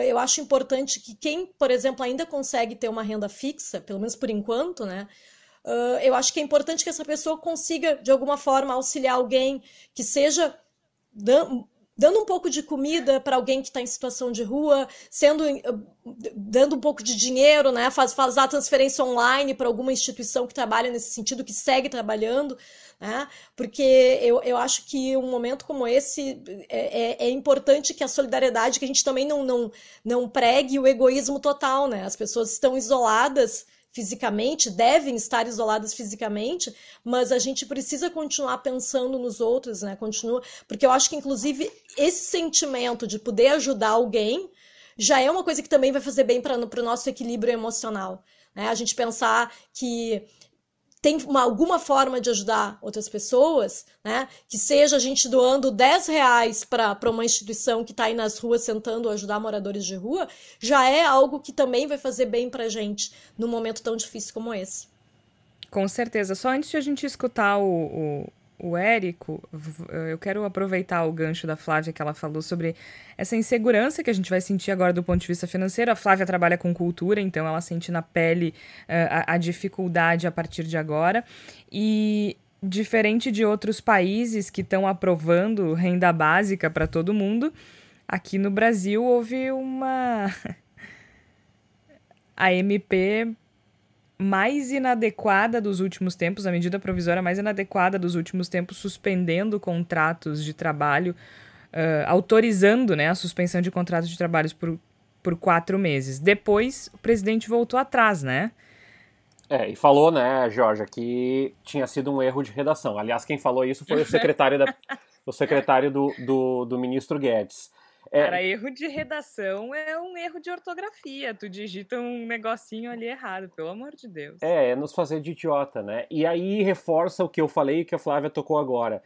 [SPEAKER 4] eu acho importante que quem, por exemplo, ainda consegue ter uma renda fixa, pelo menos por enquanto, né? eu acho que é importante que essa pessoa consiga, de alguma forma, auxiliar alguém que seja dando um pouco de comida para alguém que está em situação de rua, sendo dando um pouco de dinheiro, né? Faz, fazer a transferência online para alguma instituição que trabalha nesse sentido, que segue trabalhando, né? Porque eu, eu acho que um momento como esse é, é, é importante que a solidariedade, que a gente também não, não, não pregue o egoísmo total, né? As pessoas estão isoladas fisicamente, devem estar isoladas fisicamente, mas a gente precisa continuar pensando nos outros, né? Continua, porque eu acho que inclusive esse sentimento de poder ajudar alguém já é uma coisa que também vai fazer bem para o nosso equilíbrio emocional. Né? A gente pensar que tem uma, alguma forma de ajudar outras pessoas, né? Que seja a gente doando 10 reais para uma instituição que está aí nas ruas tentando ajudar moradores de rua, já é algo que também vai fazer bem para a gente num momento tão difícil como esse.
[SPEAKER 1] Com certeza. Só antes de a gente escutar o, o o Érico, eh, eu quero aproveitar o gancho da Flávia que ela falou sobre essa insegurança que a gente vai sentir agora do ponto de vista financeiro. A Flávia trabalha com cultura, então ela sente na pele uh, a, a dificuldade a partir de agora. E diferente de outros países que estão aprovando renda básica para todo mundo, aqui no Brasil houve uma. a MP mais inadequada dos últimos tempos, a medida provisória mais inadequada dos últimos tempos, suspendendo contratos de trabalho, uh, autorizando né, a suspensão de contratos de trabalho por, por quatro meses. Depois, o presidente voltou atrás, né?
[SPEAKER 6] É, e falou, né, Jorge, que tinha sido um erro de redação. Aliás, quem falou isso foi o secretário, da, o secretário do, do, do ministro Guedes.
[SPEAKER 1] É... Cara, erro de redação é um erro de ortografia. Tu digita um negocinho ali errado, pelo amor de Deus.
[SPEAKER 6] É, é nos fazer de idiota, né? E aí reforça o que eu falei e que a Flávia tocou agora.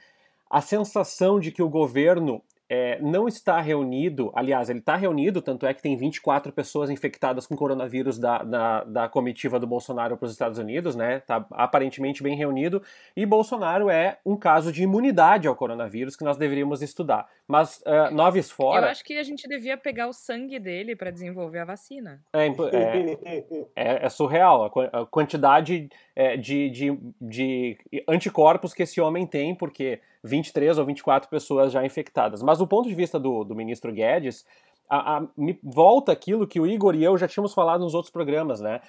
[SPEAKER 6] A sensação de que o governo é, não está reunido, aliás, ele está reunido, tanto é que tem 24 pessoas infectadas com coronavírus da, da, da comitiva do Bolsonaro para os Estados Unidos, né? Está aparentemente bem reunido, e Bolsonaro é um caso de imunidade ao coronavírus que nós deveríamos estudar. Mas uh, noves fora.
[SPEAKER 1] Eu acho que a gente devia pegar o sangue dele para desenvolver a vacina.
[SPEAKER 6] É, é, é, é surreal a quantidade é, de, de, de anticorpos que esse homem tem, porque 23 ou 24 pessoas já infectadas. Mas do ponto de vista do, do ministro Guedes, a, a, me volta aquilo que o Igor e eu já tínhamos falado nos outros programas, né?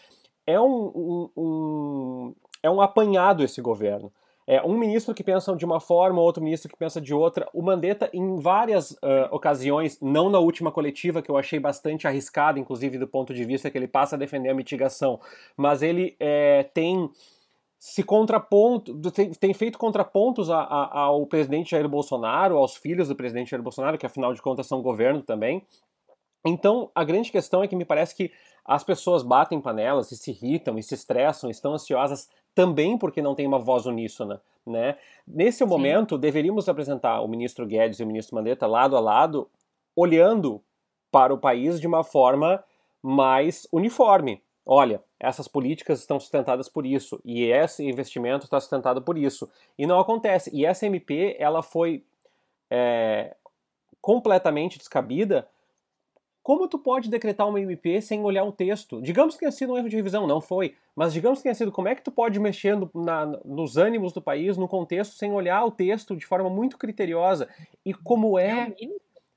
[SPEAKER 6] É um, um, um é um apanhado esse governo. É um ministro que pensa de uma forma, outro ministro que pensa de outra. O Mandetta, em várias uh, ocasiões, não na última coletiva, que eu achei bastante arriscada, inclusive do ponto de vista que ele passa a defender a mitigação, mas ele é, tem se contraponto, tem, tem feito contrapontos a, a, ao presidente Jair Bolsonaro, aos filhos do presidente Jair Bolsonaro, que afinal de contas são governo também. Então, a grande questão é que me parece que as pessoas batem panelas e se irritam e se estressam, estão ansiosas também porque não tem uma voz uníssona, né? Nesse Sim. momento, deveríamos apresentar o ministro Guedes e o ministro Mandetta lado a lado, olhando para o país de uma forma mais uniforme, olha, essas políticas estão sustentadas por isso e esse investimento está sustentado por isso e não acontece. E essa MP ela foi é, completamente descabida. Como tu pode decretar uma MP sem olhar o texto? Digamos que tenha sido um erro de revisão, não foi, mas digamos que tenha sido, como é que tu pode mexer no, na, nos ânimos do país, no contexto, sem olhar o texto de forma muito criteriosa? E como é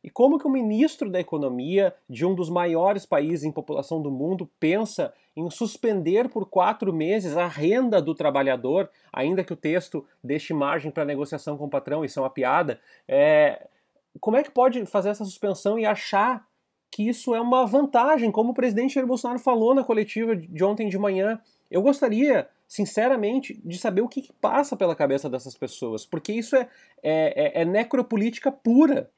[SPEAKER 6] e como que o ministro da Economia de um dos maiores países em população do mundo pensa em suspender por quatro meses a renda do trabalhador, ainda que o texto deixe margem para negociação com o patrão, isso é uma piada. É... Como é que pode fazer essa suspensão e achar que isso é uma vantagem, como o presidente Jair Bolsonaro falou na coletiva de ontem de manhã? Eu gostaria sinceramente, de saber o que, que, passa pela cabeça dessas pessoas, porque isso é, é, é, é necropolítica pura.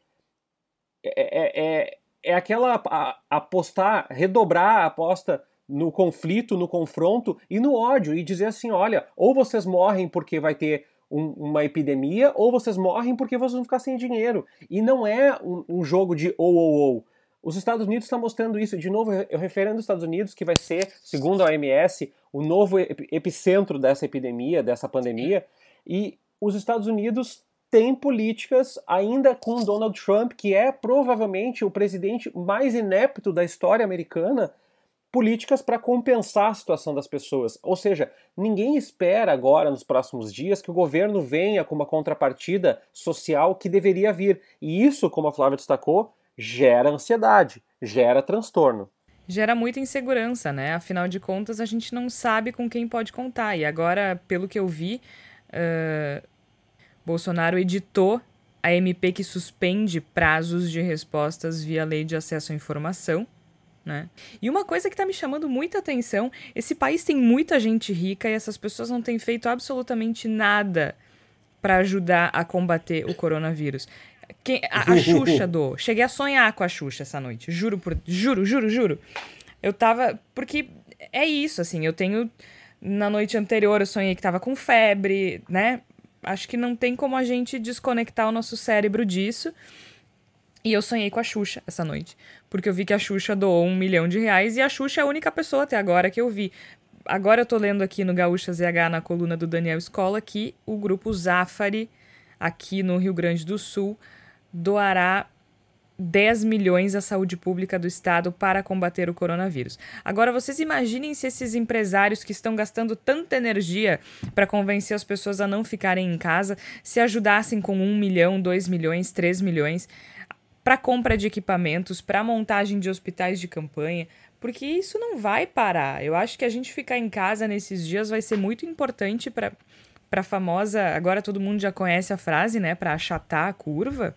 [SPEAKER 6] É, é, é, é aquela a, apostar, redobrar a aposta no conflito, no confronto e no ódio e dizer assim, olha, ou vocês morrem porque vai ter um, uma epidemia, ou vocês morrem porque vocês vão ficar sem dinheiro. E não é um, um jogo de ou ou ou. Os Estados Unidos estão mostrando isso. De novo, eu referindo aos Estados Unidos, que vai ser, segundo a OMS, o novo epicentro dessa epidemia, dessa pandemia. E os Estados Unidos tem políticas ainda com Donald Trump, que é provavelmente o presidente mais inepto da história americana, políticas para compensar a situação das pessoas. Ou seja, ninguém espera agora, nos próximos dias, que o governo venha com uma contrapartida social que deveria vir. E isso, como a Flávia destacou, gera ansiedade, gera transtorno.
[SPEAKER 1] Gera muita insegurança, né? Afinal de contas, a gente não sabe com quem pode contar. E agora, pelo que eu vi, uh Bolsonaro editou a MP que suspende prazos de respostas via lei de acesso à informação. Né? E uma coisa que está me chamando muita atenção: esse país tem muita gente rica e essas pessoas não têm feito absolutamente nada para ajudar a combater o coronavírus. Quem, a, a Xuxa do. Cheguei a sonhar com a Xuxa essa noite. Juro por. Juro, juro, juro. Eu tava. Porque é isso, assim. Eu tenho. Na noite anterior eu sonhei que tava com febre, né? Acho que não tem como a gente desconectar o nosso cérebro disso. E eu sonhei com a Xuxa essa noite. Porque eu vi que a Xuxa doou um milhão de reais e a Xuxa é a única pessoa até agora que eu vi. Agora eu tô lendo aqui no Gaúcha ZH, na coluna do Daniel Escola, que o grupo Zafari, aqui no Rio Grande do Sul, doará 10 milhões à saúde pública do estado para combater o coronavírus. Agora, vocês imaginem se esses empresários que estão gastando tanta energia para convencer as pessoas a não ficarem em casa se ajudassem com 1 milhão, 2 milhões, 3 milhões para compra de equipamentos, para montagem de hospitais de campanha, porque isso não vai parar. Eu acho que a gente ficar em casa nesses dias vai ser muito importante para para famosa, agora todo mundo já conhece a frase, né, para achatar a curva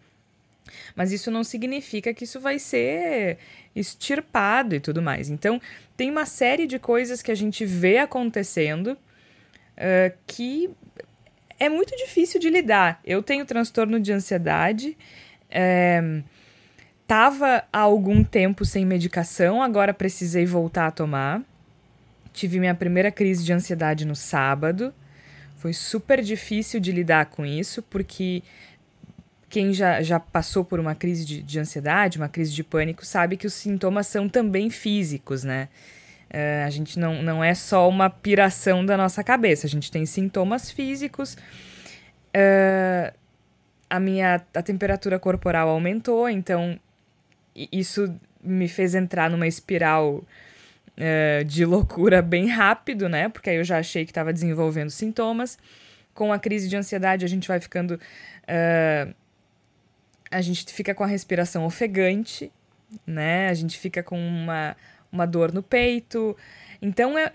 [SPEAKER 1] Mas isso não significa que isso vai ser extirpado e tudo mais. Então, tem uma série de coisas que a gente vê acontecendo uh, que é muito difícil de lidar. Eu tenho transtorno de ansiedade. É, tava há algum tempo sem medicação, agora precisei voltar a tomar. Tive minha primeira crise de ansiedade no sábado. Foi super difícil de lidar com isso, porque quem já, já passou por uma crise de, de ansiedade, uma crise de pânico, sabe que os sintomas são também físicos, né? Uh, a gente não, não é só uma piração da nossa cabeça, a gente tem sintomas físicos. Uh, a minha a temperatura corporal aumentou, então isso me fez entrar numa espiral uh, de loucura bem rápido, né? Porque aí eu já achei que estava desenvolvendo sintomas. Com a crise de ansiedade, a gente vai ficando. A gente fica com a respiração ofegante, né? A gente fica com uma uma dor no peito. Então eu,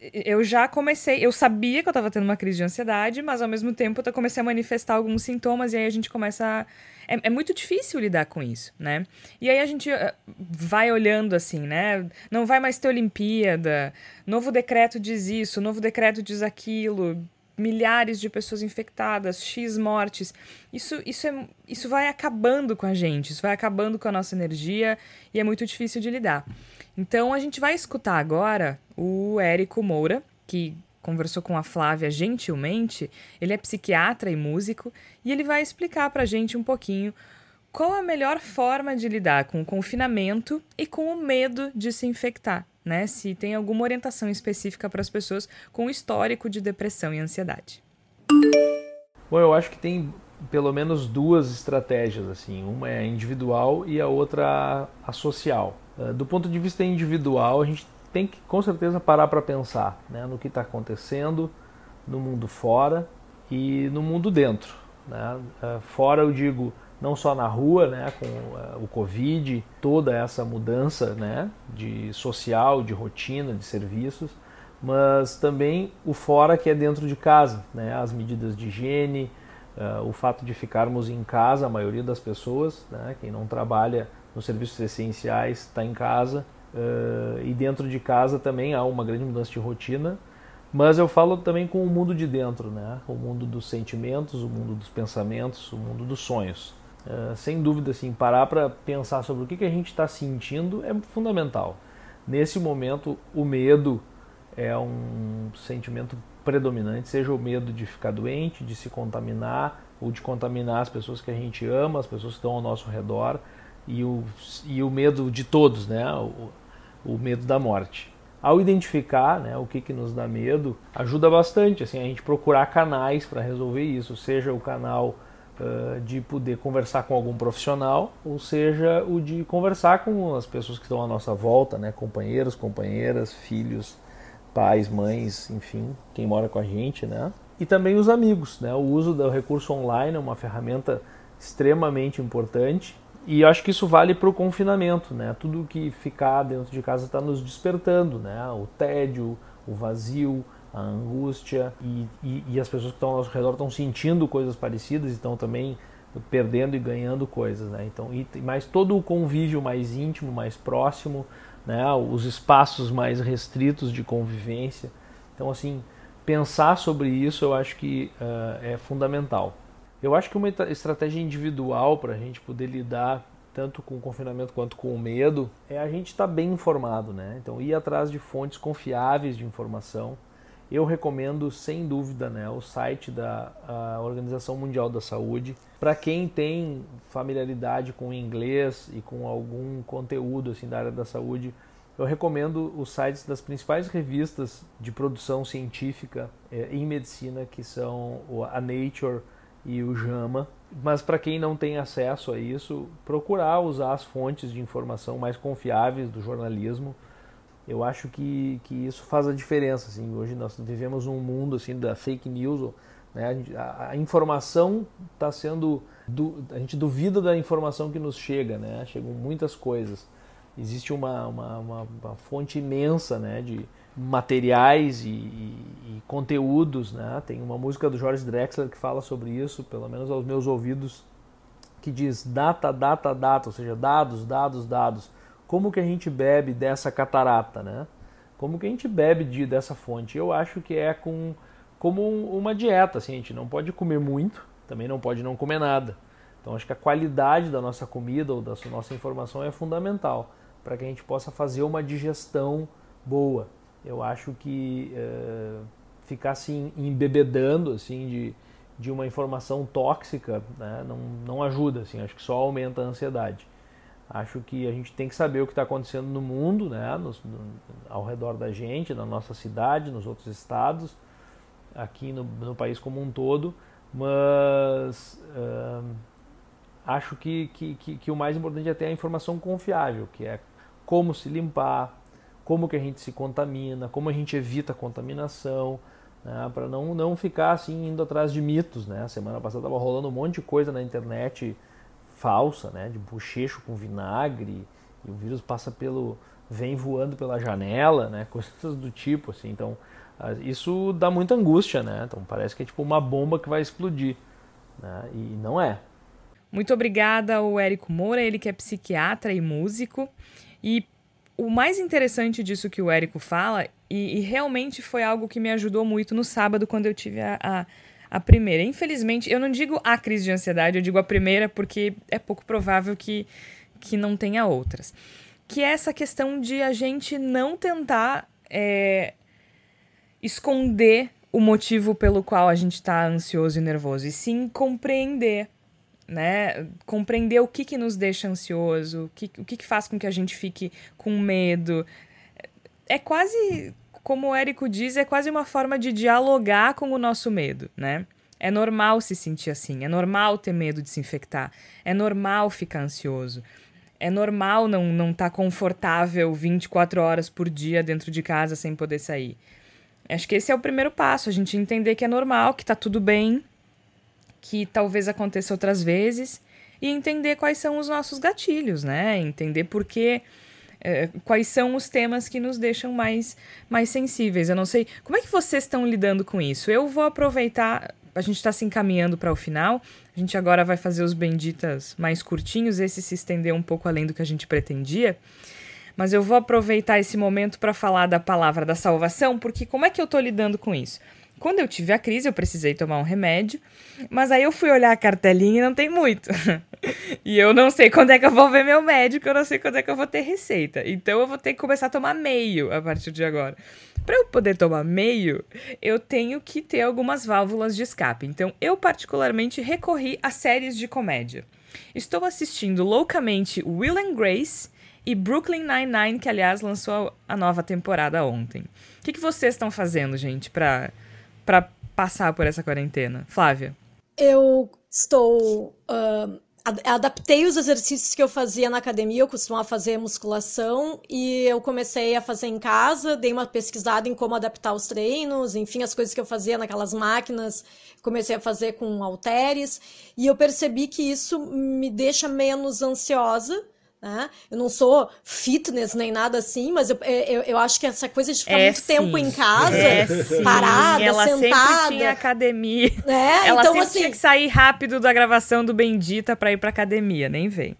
[SPEAKER 1] eu já comecei, eu sabia que eu estava tendo uma crise de ansiedade, mas ao mesmo tempo eu comecei a manifestar alguns sintomas e aí a gente começa a, é, é, muito difícil lidar com isso, né? E aí a gente eh, vai olhando assim, né? Não vai mais ter Olimpíada, novo decreto diz isso, novo decreto diz aquilo, milhares de pessoas infectadas, X mortes. Isso, isso, é, isso vai acabando com a gente, isso vai acabando com a nossa energia e é muito difícil de lidar. Então a gente vai escutar agora o Érico Moura, que conversou com a Flávia gentilmente. Ele é psiquiatra e músico e ele vai explicar para a gente um pouquinho qual a melhor forma de lidar com o confinamento e com o medo de se infectar né? Se tem alguma orientação específica para as pessoas com histórico de depressão e ansiedade.
[SPEAKER 7] Bom, eu acho que tem pelo menos duas estratégias assim. Uma é individual e a outra a social. Ah, do ponto de vista individual, a gente tem que com certeza parar para pensar né, no que está acontecendo no mundo fora e no mundo dentro. Né? Ah, fora, eu digo, não só na rua, né, com uh, o Covid, toda essa mudança né, de social, de rotina, de serviços, mas também o fora que é dentro de casa, né, as medidas de higiene, uh, o fato de ficarmos em casa, a maioria das pessoas, né, quem não trabalha nos serviços essenciais está em casa, uh, e dentro de casa também há uma grande mudança de rotina, mas eu falo também com o mundo de dentro, né? o mundo dos sentimentos, o mundo dos pensamentos, o mundo dos sonhos. Uh, sem dúvida, assim, parar para pensar sobre o que, que a gente está sentindo é fundamental. Nesse momento, o medo é um sentimento predominante, seja o medo de ficar doente, de se contaminar ou de contaminar as pessoas que a gente ama, as pessoas que estão ao nosso redor e o, e o medo de todos, né? o, o medo da morte. Ao identificar né, o que, que nos dá medo, ajuda bastante assim, a gente procurar canais para resolver isso, seja o canal de poder conversar com algum profissional, ou seja, o de conversar com as pessoas que estão à nossa volta, né, companheiros, companheiras, filhos, pais, mães, enfim, quem mora com a gente, né? E também os amigos, né? O uso do recurso online é uma ferramenta extremamente importante e eu acho que isso vale para o confinamento, né? Tudo que ficar dentro de casa está nos despertando, né? O tédio, o vazio, a angústia e, e, e, as pessoas que estão ao nosso redor estão sentindo coisas parecidas e estão também perdendo e ganhando coisas, né? Então, e, mas todo o convívio mais íntimo, mais próximo, né? Os espaços mais restritos de convivência. Então, assim, pensar sobre isso eu acho que uh, é fundamental. Eu acho que uma estratégia individual para a gente poder lidar tanto com o confinamento quanto com o medo é a gente estar tá bem informado, né? Então, ir atrás de fontes confiáveis de informação eu recomendo sem dúvida né, o site da Organização Mundial da Saúde. Para quem tem familiaridade com inglês e com algum conteúdo assim, da área da saúde, eu recomendo os sites das principais revistas de produção científica eh, em medicina, que são a Nature e o JAMA. Mas para quem não tem acesso a isso, procurar usar as fontes de informação mais confiáveis do jornalismo eu acho que, que isso faz a diferença. Assim. Hoje nós vivemos um mundo assim da fake news, né? a, a informação está sendo. Du, a gente duvida da informação que nos chega, né? chegam muitas coisas. Existe uma, uma, uma, uma fonte imensa né? de materiais e, e, e, conteúdos. Né? Tem uma música do George Drexler que fala sobre isso, pelo menos aos meus ouvidos que diz data, data, data, ou seja, dados, dados, dados. Como que a gente bebe dessa catarata, né? Como que a gente bebe de, dessa fonte? Eu acho que é com como uma dieta, assim, a gente não pode comer muito, também não pode não comer nada. Então acho que a qualidade da nossa comida ou da nossa informação é fundamental para que a gente possa fazer uma digestão boa. Eu acho que é, ficar assim embebedando assim de, de uma informação tóxica né, não, não ajuda, assim, acho que só aumenta a ansiedade. Acho que a gente tem que saber o que está acontecendo no mundo, né, no, ao redor da gente, na nossa cidade, nos outros estados, aqui no, no país como um todo, mas acho que, que, que, que, o mais importante é ter a informação confiável, que é como se limpar, como que a gente se contamina, como a gente evita a contaminação, né, para não, não ficar assim indo atrás de mitos. Né? semana passada estava rolando um monte de coisa na internet falsa, né, de bochecho com vinagre, e o vírus passa pelo vem voando pela janela, né, coisas do tipo assim. Então, isso dá muita angústia, né? Então parece que é tipo uma bomba que vai explodir, né? E não é.
[SPEAKER 1] Muito obrigada ao Érico Moura, ele que é psiquiatra e músico. E o mais interessante disso que o Érico fala, e, e, realmente foi algo que me ajudou muito no sábado, quando eu tive a, a, a, primeira. Infelizmente, eu não digo a crise de ansiedade, eu digo a primeira, porque é pouco provável que, que não tenha outras. Que é essa questão de a gente não tentar é, esconder o motivo pelo qual a gente está ansioso e nervoso, e sim compreender, né? Compreender o que, que nos deixa ansioso, o que, o que, que faz com que a gente fique com medo. É quase, como o Érico diz, é quase uma forma de dialogar com o nosso medo, né? É normal se sentir assim, é normal ter medo de se infectar, é normal ficar ansioso. É normal não estar não tá confortável 24 horas por dia dentro de casa sem poder sair. Acho que esse é o primeiro passo, a gente entender que é normal, que tá tudo bem, que talvez aconteça outras vezes, e entender quais são os nossos gatilhos, né? Entender por que. É, quais são os temas que nos deixam mais, mais sensíveis. Eu não sei. Como é que vocês estão lidando com isso? Eu vou aproveitar. A gente está se encaminhando para o final. A gente agora vai fazer os benditas mais curtinhos. Esse se estendeu um pouco além do que a gente pretendia mas eu vou aproveitar esse momento para falar da palavra da salvação, porque como é que eu estou lidando com isso? Quando eu tive a crise, eu precisei tomar um remédio, mas aí eu fui olhar a cartelinha e não tem muito. e eu não sei quando é que eu vou ver meu médico, eu não sei quando é que eu vou ter receita. Então eu vou ter que começar a tomar meio a partir de agora. Para eu poder tomar meio, eu tenho que ter algumas válvulas de escape. Então eu particularmente recorri a séries de comédia. Estou assistindo loucamente Will and Grace e Brooklyn Nine-Nine, que aliás lançou a nova temporada ontem. O que, que vocês estão fazendo, gente, para passar por essa quarentena? Flávia?
[SPEAKER 4] Eu estou. Uh, adaptei os exercícios que eu fazia na academia, eu costumava fazer musculação e eu comecei a fazer em casa, dei uma pesquisada em como adaptar os treinos, enfim, as coisas que eu fazia naquelas máquinas, comecei a fazer com halteres e eu percebi que isso me deixa menos ansiosa né? Eu não sou fitness nem nada assim, mas eu, eu, eu acho que essa coisa de ficar é muito sim. tempo em casa, é parada,
[SPEAKER 1] ela
[SPEAKER 4] sentada.
[SPEAKER 1] Sempre tinha academia. É, ela então, sempre assim, tinha que sair rápido da gravação do Bendita para ir pra academia, nem vem.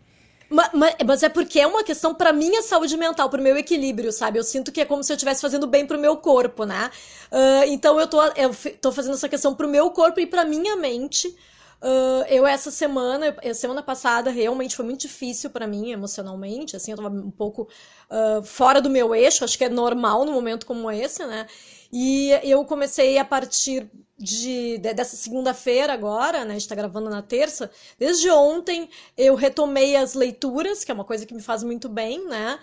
[SPEAKER 4] Mas, mas, mas, é porque é uma questão para minha saúde mental, pro meu equilíbrio, sabe? Eu sinto que é como se eu estivesse fazendo bem pro meu corpo, né? Uh, então eu tô, eu tô fazendo essa questão pro meu corpo e pra minha mente. Uh, eu essa semana, semana passada, realmente foi muito difícil para mim emocionalmente, assim, eu tava um pouco uh, fora do meu eixo, acho que é normal num momento como esse, né? E eu comecei a partir de, de dessa segunda-feira agora, né? A gente tá gravando na terça. Desde ontem eu retomei as leituras, que é uma coisa que me faz muito bem, né?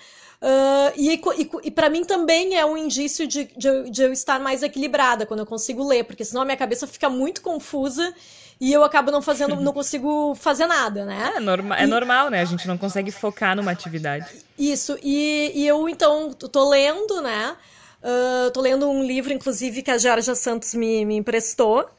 [SPEAKER 4] Uh, e e, e para mim também é um indício de, de, de eu estar mais equilibrada quando eu consigo ler, porque senão a minha cabeça fica muito confusa e eu acabo não fazendo, não consigo fazer nada, né?
[SPEAKER 1] É, norma, é normal, né? A gente não consegue focar numa atividade.
[SPEAKER 4] Isso, e, e eu então tô lendo, né? Uh, tô lendo um livro, inclusive, que a Georgia Santos me, me emprestou.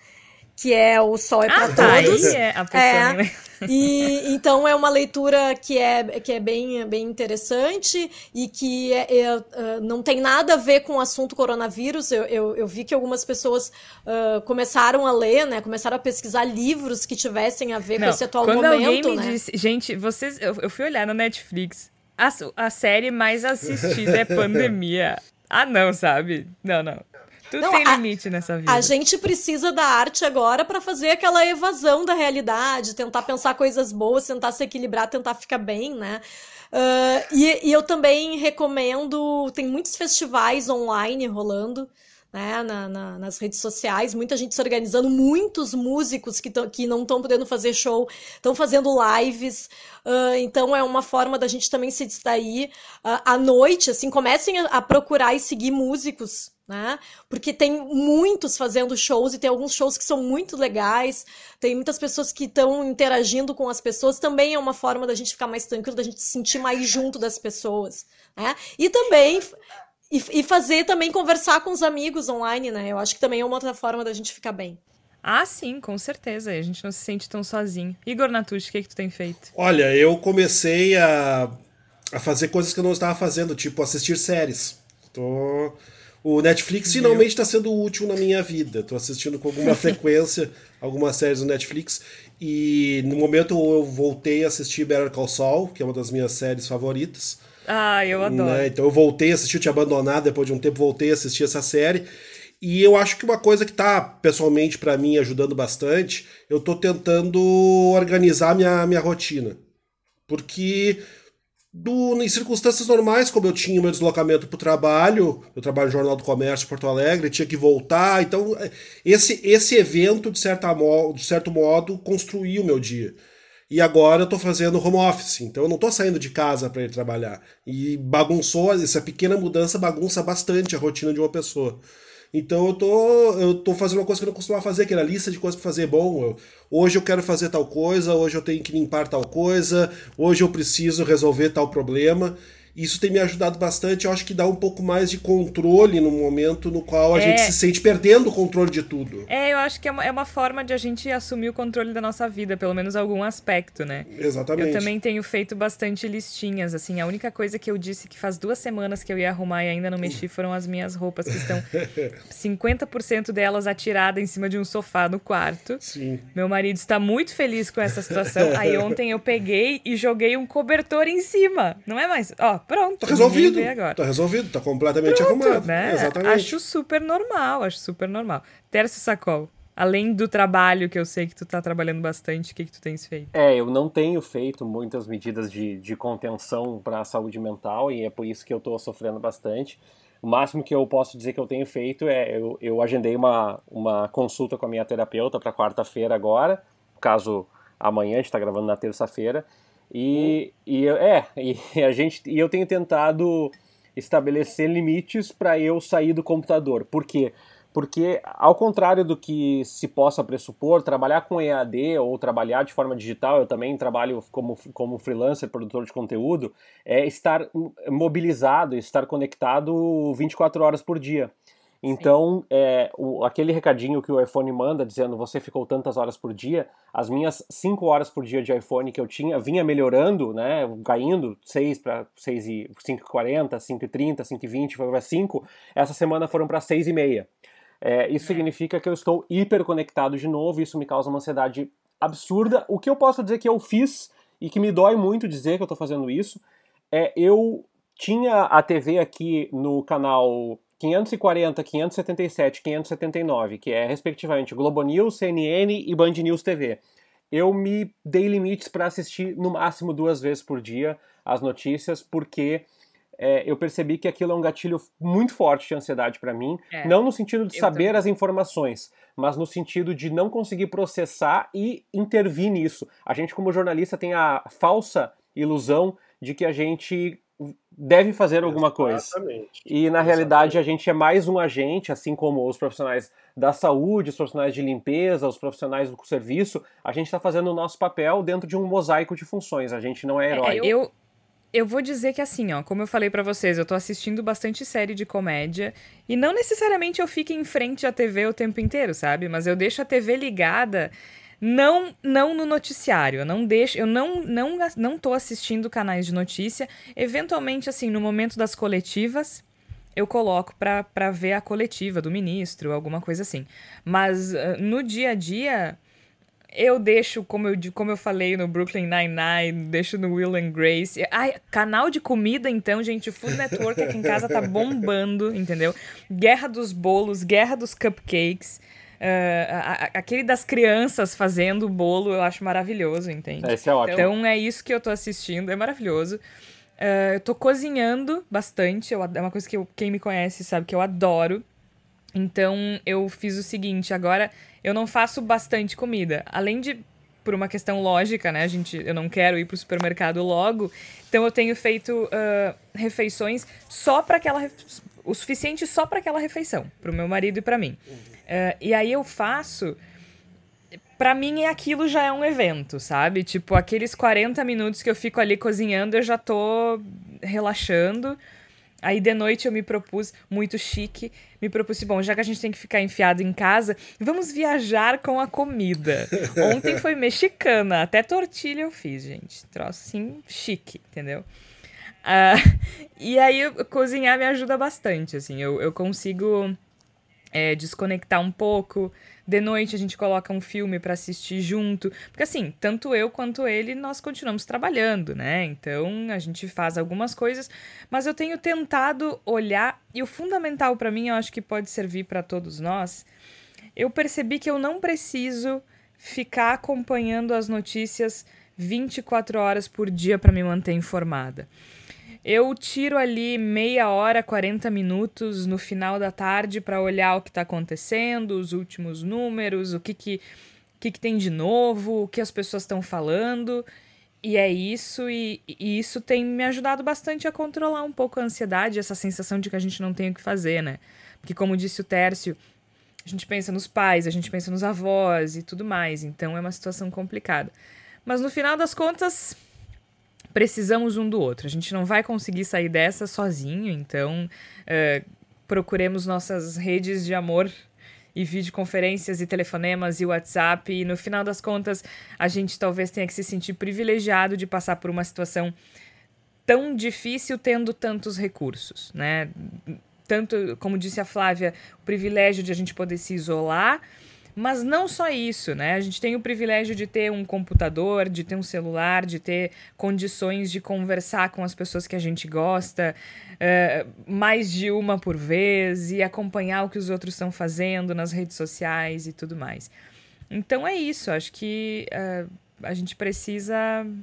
[SPEAKER 4] Que é O Sol é para
[SPEAKER 1] ah,
[SPEAKER 4] tá, Todos.
[SPEAKER 1] Aí é a pessoa, é.
[SPEAKER 4] Né? E então é uma leitura que é, que é bem, bem interessante e que é, é, uh, não tem nada a ver com o assunto coronavírus. Eu, eu, eu vi que algumas pessoas uh, começaram a ler, né? Começaram a pesquisar livros que tivessem a ver não, com esse atual
[SPEAKER 1] quando
[SPEAKER 4] momento.
[SPEAKER 1] Alguém me
[SPEAKER 4] né?
[SPEAKER 1] disse, gente, vocês. Eu, eu fui olhar no Netflix. A, a série mais assistida é Pandemia. Ah, não, sabe? Não, não. Tudo não, tem limite
[SPEAKER 4] a,
[SPEAKER 1] nessa vida.
[SPEAKER 4] A gente precisa da arte agora para fazer aquela evasão da realidade, tentar pensar coisas boas, tentar se equilibrar, tentar ficar bem, né? Uh, e, e eu também recomendo, tem muitos festivais online rolando né, na, na, nas redes sociais, muita gente se organizando, muitos músicos que, tão, que não estão podendo fazer show estão fazendo lives, uh, então é uma forma da gente também se distrair uh, à noite, assim, comecem a, a procurar e seguir músicos, né? Porque tem muitos fazendo shows e tem alguns shows que são muito legais, tem muitas pessoas que estão interagindo com as pessoas, também é uma forma da gente ficar mais tranquilo, da gente se sentir mais junto das pessoas, né? E também e, e fazer também conversar com os amigos online, né? Eu acho que também é uma outra forma da gente ficar bem.
[SPEAKER 1] Ah, sim, com certeza. A gente não se sente tão sozinho. Igor Natucci, o que, é que tu tem feito?
[SPEAKER 5] Olha, eu comecei a, a fazer coisas que eu não estava fazendo, tipo assistir séries. Tô... O Netflix Meu. finalmente está sendo útil na minha vida. Estou assistindo com alguma frequência algumas séries do Netflix. E no momento eu voltei a assistir Better Call Saul, que é uma das minhas séries favoritas.
[SPEAKER 1] Ah, eu adoro. Né?
[SPEAKER 5] Então eu voltei a assistir, eu tinha abandonado depois de um tempo, voltei a assistir essa série. E eu acho que uma coisa que tá pessoalmente para mim ajudando bastante, eu tô tentando organizar minha, minha rotina. Porque do, em circunstâncias normais, como eu tinha meu deslocamento para o trabalho, eu trabalho no Jornal do Comércio Porto Alegre, tinha que voltar, então esse, esse evento, de, certa, de certo modo, construiu o meu dia. E agora eu tô fazendo home office, então eu não tô saindo de casa para ir trabalhar. E bagunçou, essa pequena mudança bagunça bastante a rotina de uma pessoa. Então eu tô, eu tô fazendo uma coisa que eu não costumava fazer, que era lista de coisas para fazer. Bom, eu, hoje eu quero fazer tal coisa, hoje eu tenho que limpar tal coisa, hoje eu preciso resolver tal problema. Isso tem me ajudado bastante. Eu acho que dá um pouco mais de controle no momento no qual a é... gente se sente perdendo o controle de tudo.
[SPEAKER 1] É, eu acho que é uma, é uma forma de a gente assumir o controle da nossa vida, pelo menos algum aspecto, né?
[SPEAKER 5] Exatamente.
[SPEAKER 1] Eu também tenho feito bastante listinhas, assim. A única coisa que eu disse que faz duas semanas que eu ia arrumar e ainda não mexi foram as minhas roupas, que estão 50% delas atiradas em cima de um sofá no quarto.
[SPEAKER 5] Sim.
[SPEAKER 1] Meu marido está muito feliz com essa situação. Aí ontem eu peguei e joguei um cobertor em cima. Não é mais. Ó, Pronto.
[SPEAKER 5] Tá resolvido. Tá resolvido, tá completamente Pronto, arrumado.
[SPEAKER 1] Né?
[SPEAKER 5] Exatamente.
[SPEAKER 1] Acho super normal, acho super normal. Tércio Sacol, além do trabalho que eu sei que tu tá trabalhando bastante, o que, que tu tens feito?
[SPEAKER 6] É, eu não tenho feito muitas medidas de, de contenção para a saúde mental e é por isso que eu tô sofrendo bastante. O máximo que eu posso dizer que eu tenho feito é eu, eu agendei uma, uma consulta com a minha terapeuta para quarta-feira agora, no caso amanhã, a gente está gravando na terça-feira, e, e é, e a gente e eu tenho tentado estabelecer limites para eu sair do computador. Por quê? Porque, ao contrário do que se possa pressupor, trabalhar com EAD ou trabalhar de forma digital, eu também trabalho como, como freelancer, produtor de conteúdo, é estar mobilizado, estar conectado 24 horas por dia. Então, é, o, aquele recadinho que o iPhone manda dizendo você ficou tantas horas por dia, as minhas 5 horas por dia de iPhone que eu tinha vinha melhorando, né, caindo 6 para 6 e 5,40, 5,30, 5,20, foi para 5. Essa semana foram para 6,5. É, isso é. significa que eu estou hiperconectado de novo, isso me causa uma ansiedade absurda. O que eu posso dizer que eu fiz e que me dói muito dizer que eu estou fazendo isso é eu tinha a TV aqui no canal 540, 577, 579, que é respectivamente Globo News, CNN e Band News TV. Eu me dei limites para assistir no máximo duas vezes por dia as notícias, porque é, eu percebi que aquilo é um gatilho muito forte de ansiedade para mim, é, não no sentido de saber também. as informações, mas no sentido de não conseguir processar e intervir nisso. A gente, como jornalista, tem a falsa ilusão de que a gente deve fazer alguma coisa.
[SPEAKER 5] Exatamente.
[SPEAKER 6] E na realidade a gente é mais um agente, assim como os profissionais da saúde, os profissionais de limpeza, os profissionais do serviço, a gente está fazendo o nosso papel dentro de um mosaico de funções. A gente não é herói.
[SPEAKER 1] É, eu, eu vou dizer que assim, ó, como eu falei para vocês, eu tô assistindo bastante série de comédia e não necessariamente eu fico em frente à TV o tempo inteiro, sabe? Mas eu deixo a TV ligada não não no noticiário, eu não deixo, eu não não não tô assistindo canais de notícia, eventualmente assim, no momento das coletivas, eu coloco para ver a coletiva do ministro, alguma coisa assim. Mas uh, no dia a dia, eu deixo, como eu, como eu falei no Brooklyn Nine-Nine, deixo no Will and Grace. Ai, canal de comida, então, gente, Food Network aqui em casa tá bombando, entendeu? Guerra dos bolos, guerra dos cupcakes. Uh, aquele das crianças fazendo o bolo, eu acho maravilhoso, entende?
[SPEAKER 6] Esse é ótimo.
[SPEAKER 1] Então é isso que eu tô assistindo, é maravilhoso. Uh, eu tô cozinhando bastante, eu, é uma coisa que eu, quem me conhece sabe que eu adoro. Então eu fiz o seguinte, agora eu não faço bastante comida. Além de por uma questão lógica, né? A gente, eu não quero ir pro supermercado logo. Então eu tenho feito uh, refeições só para aquela o suficiente só para aquela refeição, pro meu marido e para mim. Uh, e aí eu faço para mim aquilo já é um evento, sabe? Tipo, aqueles 40 minutos que eu fico ali cozinhando, eu já tô relaxando. Aí de noite eu me propus, muito chique, me propus, bom, já que a gente tem que ficar enfiado em casa, vamos viajar com a comida. Ontem foi mexicana, até tortilha eu fiz, gente. Troço assim, chique, entendeu? Uh, e aí cozinhar me ajuda bastante, assim, eu, eu consigo é, desconectar um pouco, de noite a gente coloca um filme para assistir junto. Porque assim, tanto eu quanto ele, nós continuamos trabalhando, né? Então a gente faz algumas coisas, mas eu tenho tentado olhar e o fundamental para mim, eu acho que pode servir para todos nós. Eu percebi que eu não preciso ficar acompanhando as notícias 24 horas por dia para me manter informada. Eu tiro ali meia hora, 40 minutos no final da tarde para olhar o que está acontecendo, os últimos números, o que, que, que, que tem de novo, o que as pessoas estão falando. E é isso, e, e, isso tem me ajudado bastante a controlar um pouco a ansiedade, essa sensação de que a gente não tem o que fazer, né? Porque, como disse o Tércio, a gente pensa nos pais, a gente pensa nos avós e tudo mais, então é uma situação complicada. Mas no final das contas, precisamos um do outro. A gente não vai conseguir sair dessa sozinho, então uh, procuremos nossas redes de amor e videoconferências e telefonemas e WhatsApp. E no final das contas, a gente talvez tenha que se sentir privilegiado de passar por uma situação tão difícil tendo tantos recursos, né? Tanto, como disse a Flávia, o privilégio de a gente poder se isolar mas não só isso, né? A gente tem o privilégio de ter um computador, de ter um celular, de ter condições de conversar com as pessoas que a gente gosta, uh, mais de uma por vez, e acompanhar o que os outros estão fazendo nas redes sociais e tudo mais. Então é isso, acho que uh, a gente precisa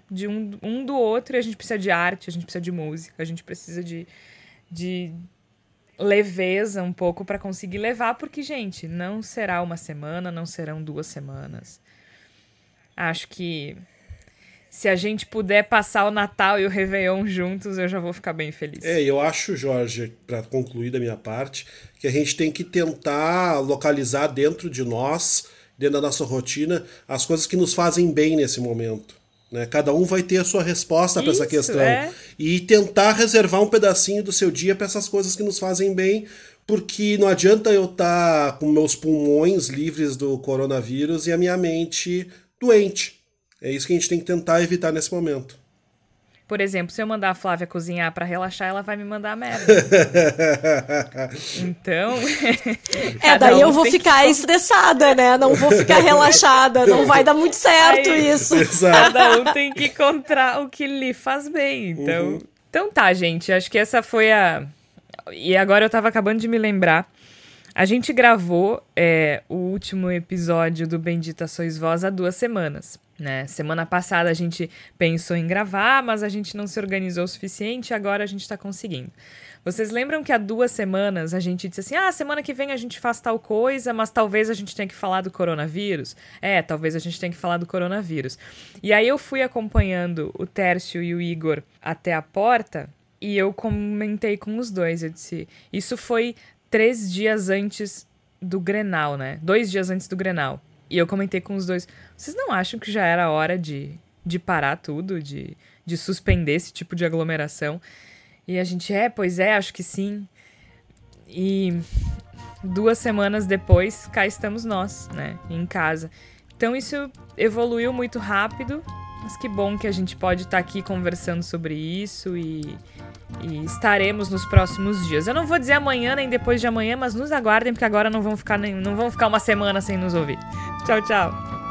[SPEAKER 1] de um, um do outro, e a gente precisa de arte, a gente precisa de música, a gente precisa de, de leveza um pouco para conseguir levar, porque, gente, não será uma semana, não serão duas semanas. Acho que se a gente puder passar o Natal e o Réveillon juntos, eu já vou ficar bem feliz.
[SPEAKER 5] É, eu acho, Jorge, para concluir da minha parte, que a gente tem que tentar localizar dentro de nós, dentro da nossa rotina, as coisas que nos fazem bem nesse momento. Né? Cada um vai ter a sua resposta para essa questão. É. E tentar reservar um pedacinho do seu dia para essas coisas que nos fazem bem, porque não adianta eu estar tá com meus pulmões livres do coronavírus e a minha mente doente. É isso que a gente tem que tentar evitar nesse momento.
[SPEAKER 1] Por exemplo, se eu mandar a Flávia cozinhar para relaxar, ela vai me mandar merda. então.
[SPEAKER 4] é, daí um eu vou ficar que... estressada, né? Não vou ficar relaxada. Não vai dar muito certo Aí, isso.
[SPEAKER 1] Exato. Cada um tem que encontrar o que lhe faz bem. Então. Uhum. Então tá, gente. Acho que essa foi a. E agora eu tava acabando de me lembrar. A gente gravou é, o último episódio do Bendita Sois Vós há duas semanas. Né? Semana passada a gente pensou em gravar, mas a gente não se organizou o suficiente, agora a gente está conseguindo. Vocês lembram que há duas semanas a gente disse assim: ah, semana que vem a gente faz tal coisa, mas talvez a gente tenha que falar do coronavírus? É, talvez a gente tenha que falar do coronavírus. E aí eu fui acompanhando o Tércio e o Igor até a porta e eu comentei com os dois. Eu disse: isso foi três dias antes do Grenal, né? Dois dias antes do Grenal. E eu comentei com os dois: vocês não acham que já era hora de de parar tudo, de, de suspender esse tipo de aglomeração. E a gente, é, pois é, acho que sim. E duas semanas depois, cá estamos nós, né, em casa. Então isso evoluiu muito rápido, mas que bom que a gente pode estar tá aqui conversando sobre isso e, e, estaremos nos próximos dias. Eu não vou dizer amanhã nem depois de amanhã, mas nos aguardem porque agora não vão ficar nem, não vão ficar uma semana sem nos ouvir. Tchau, tchau.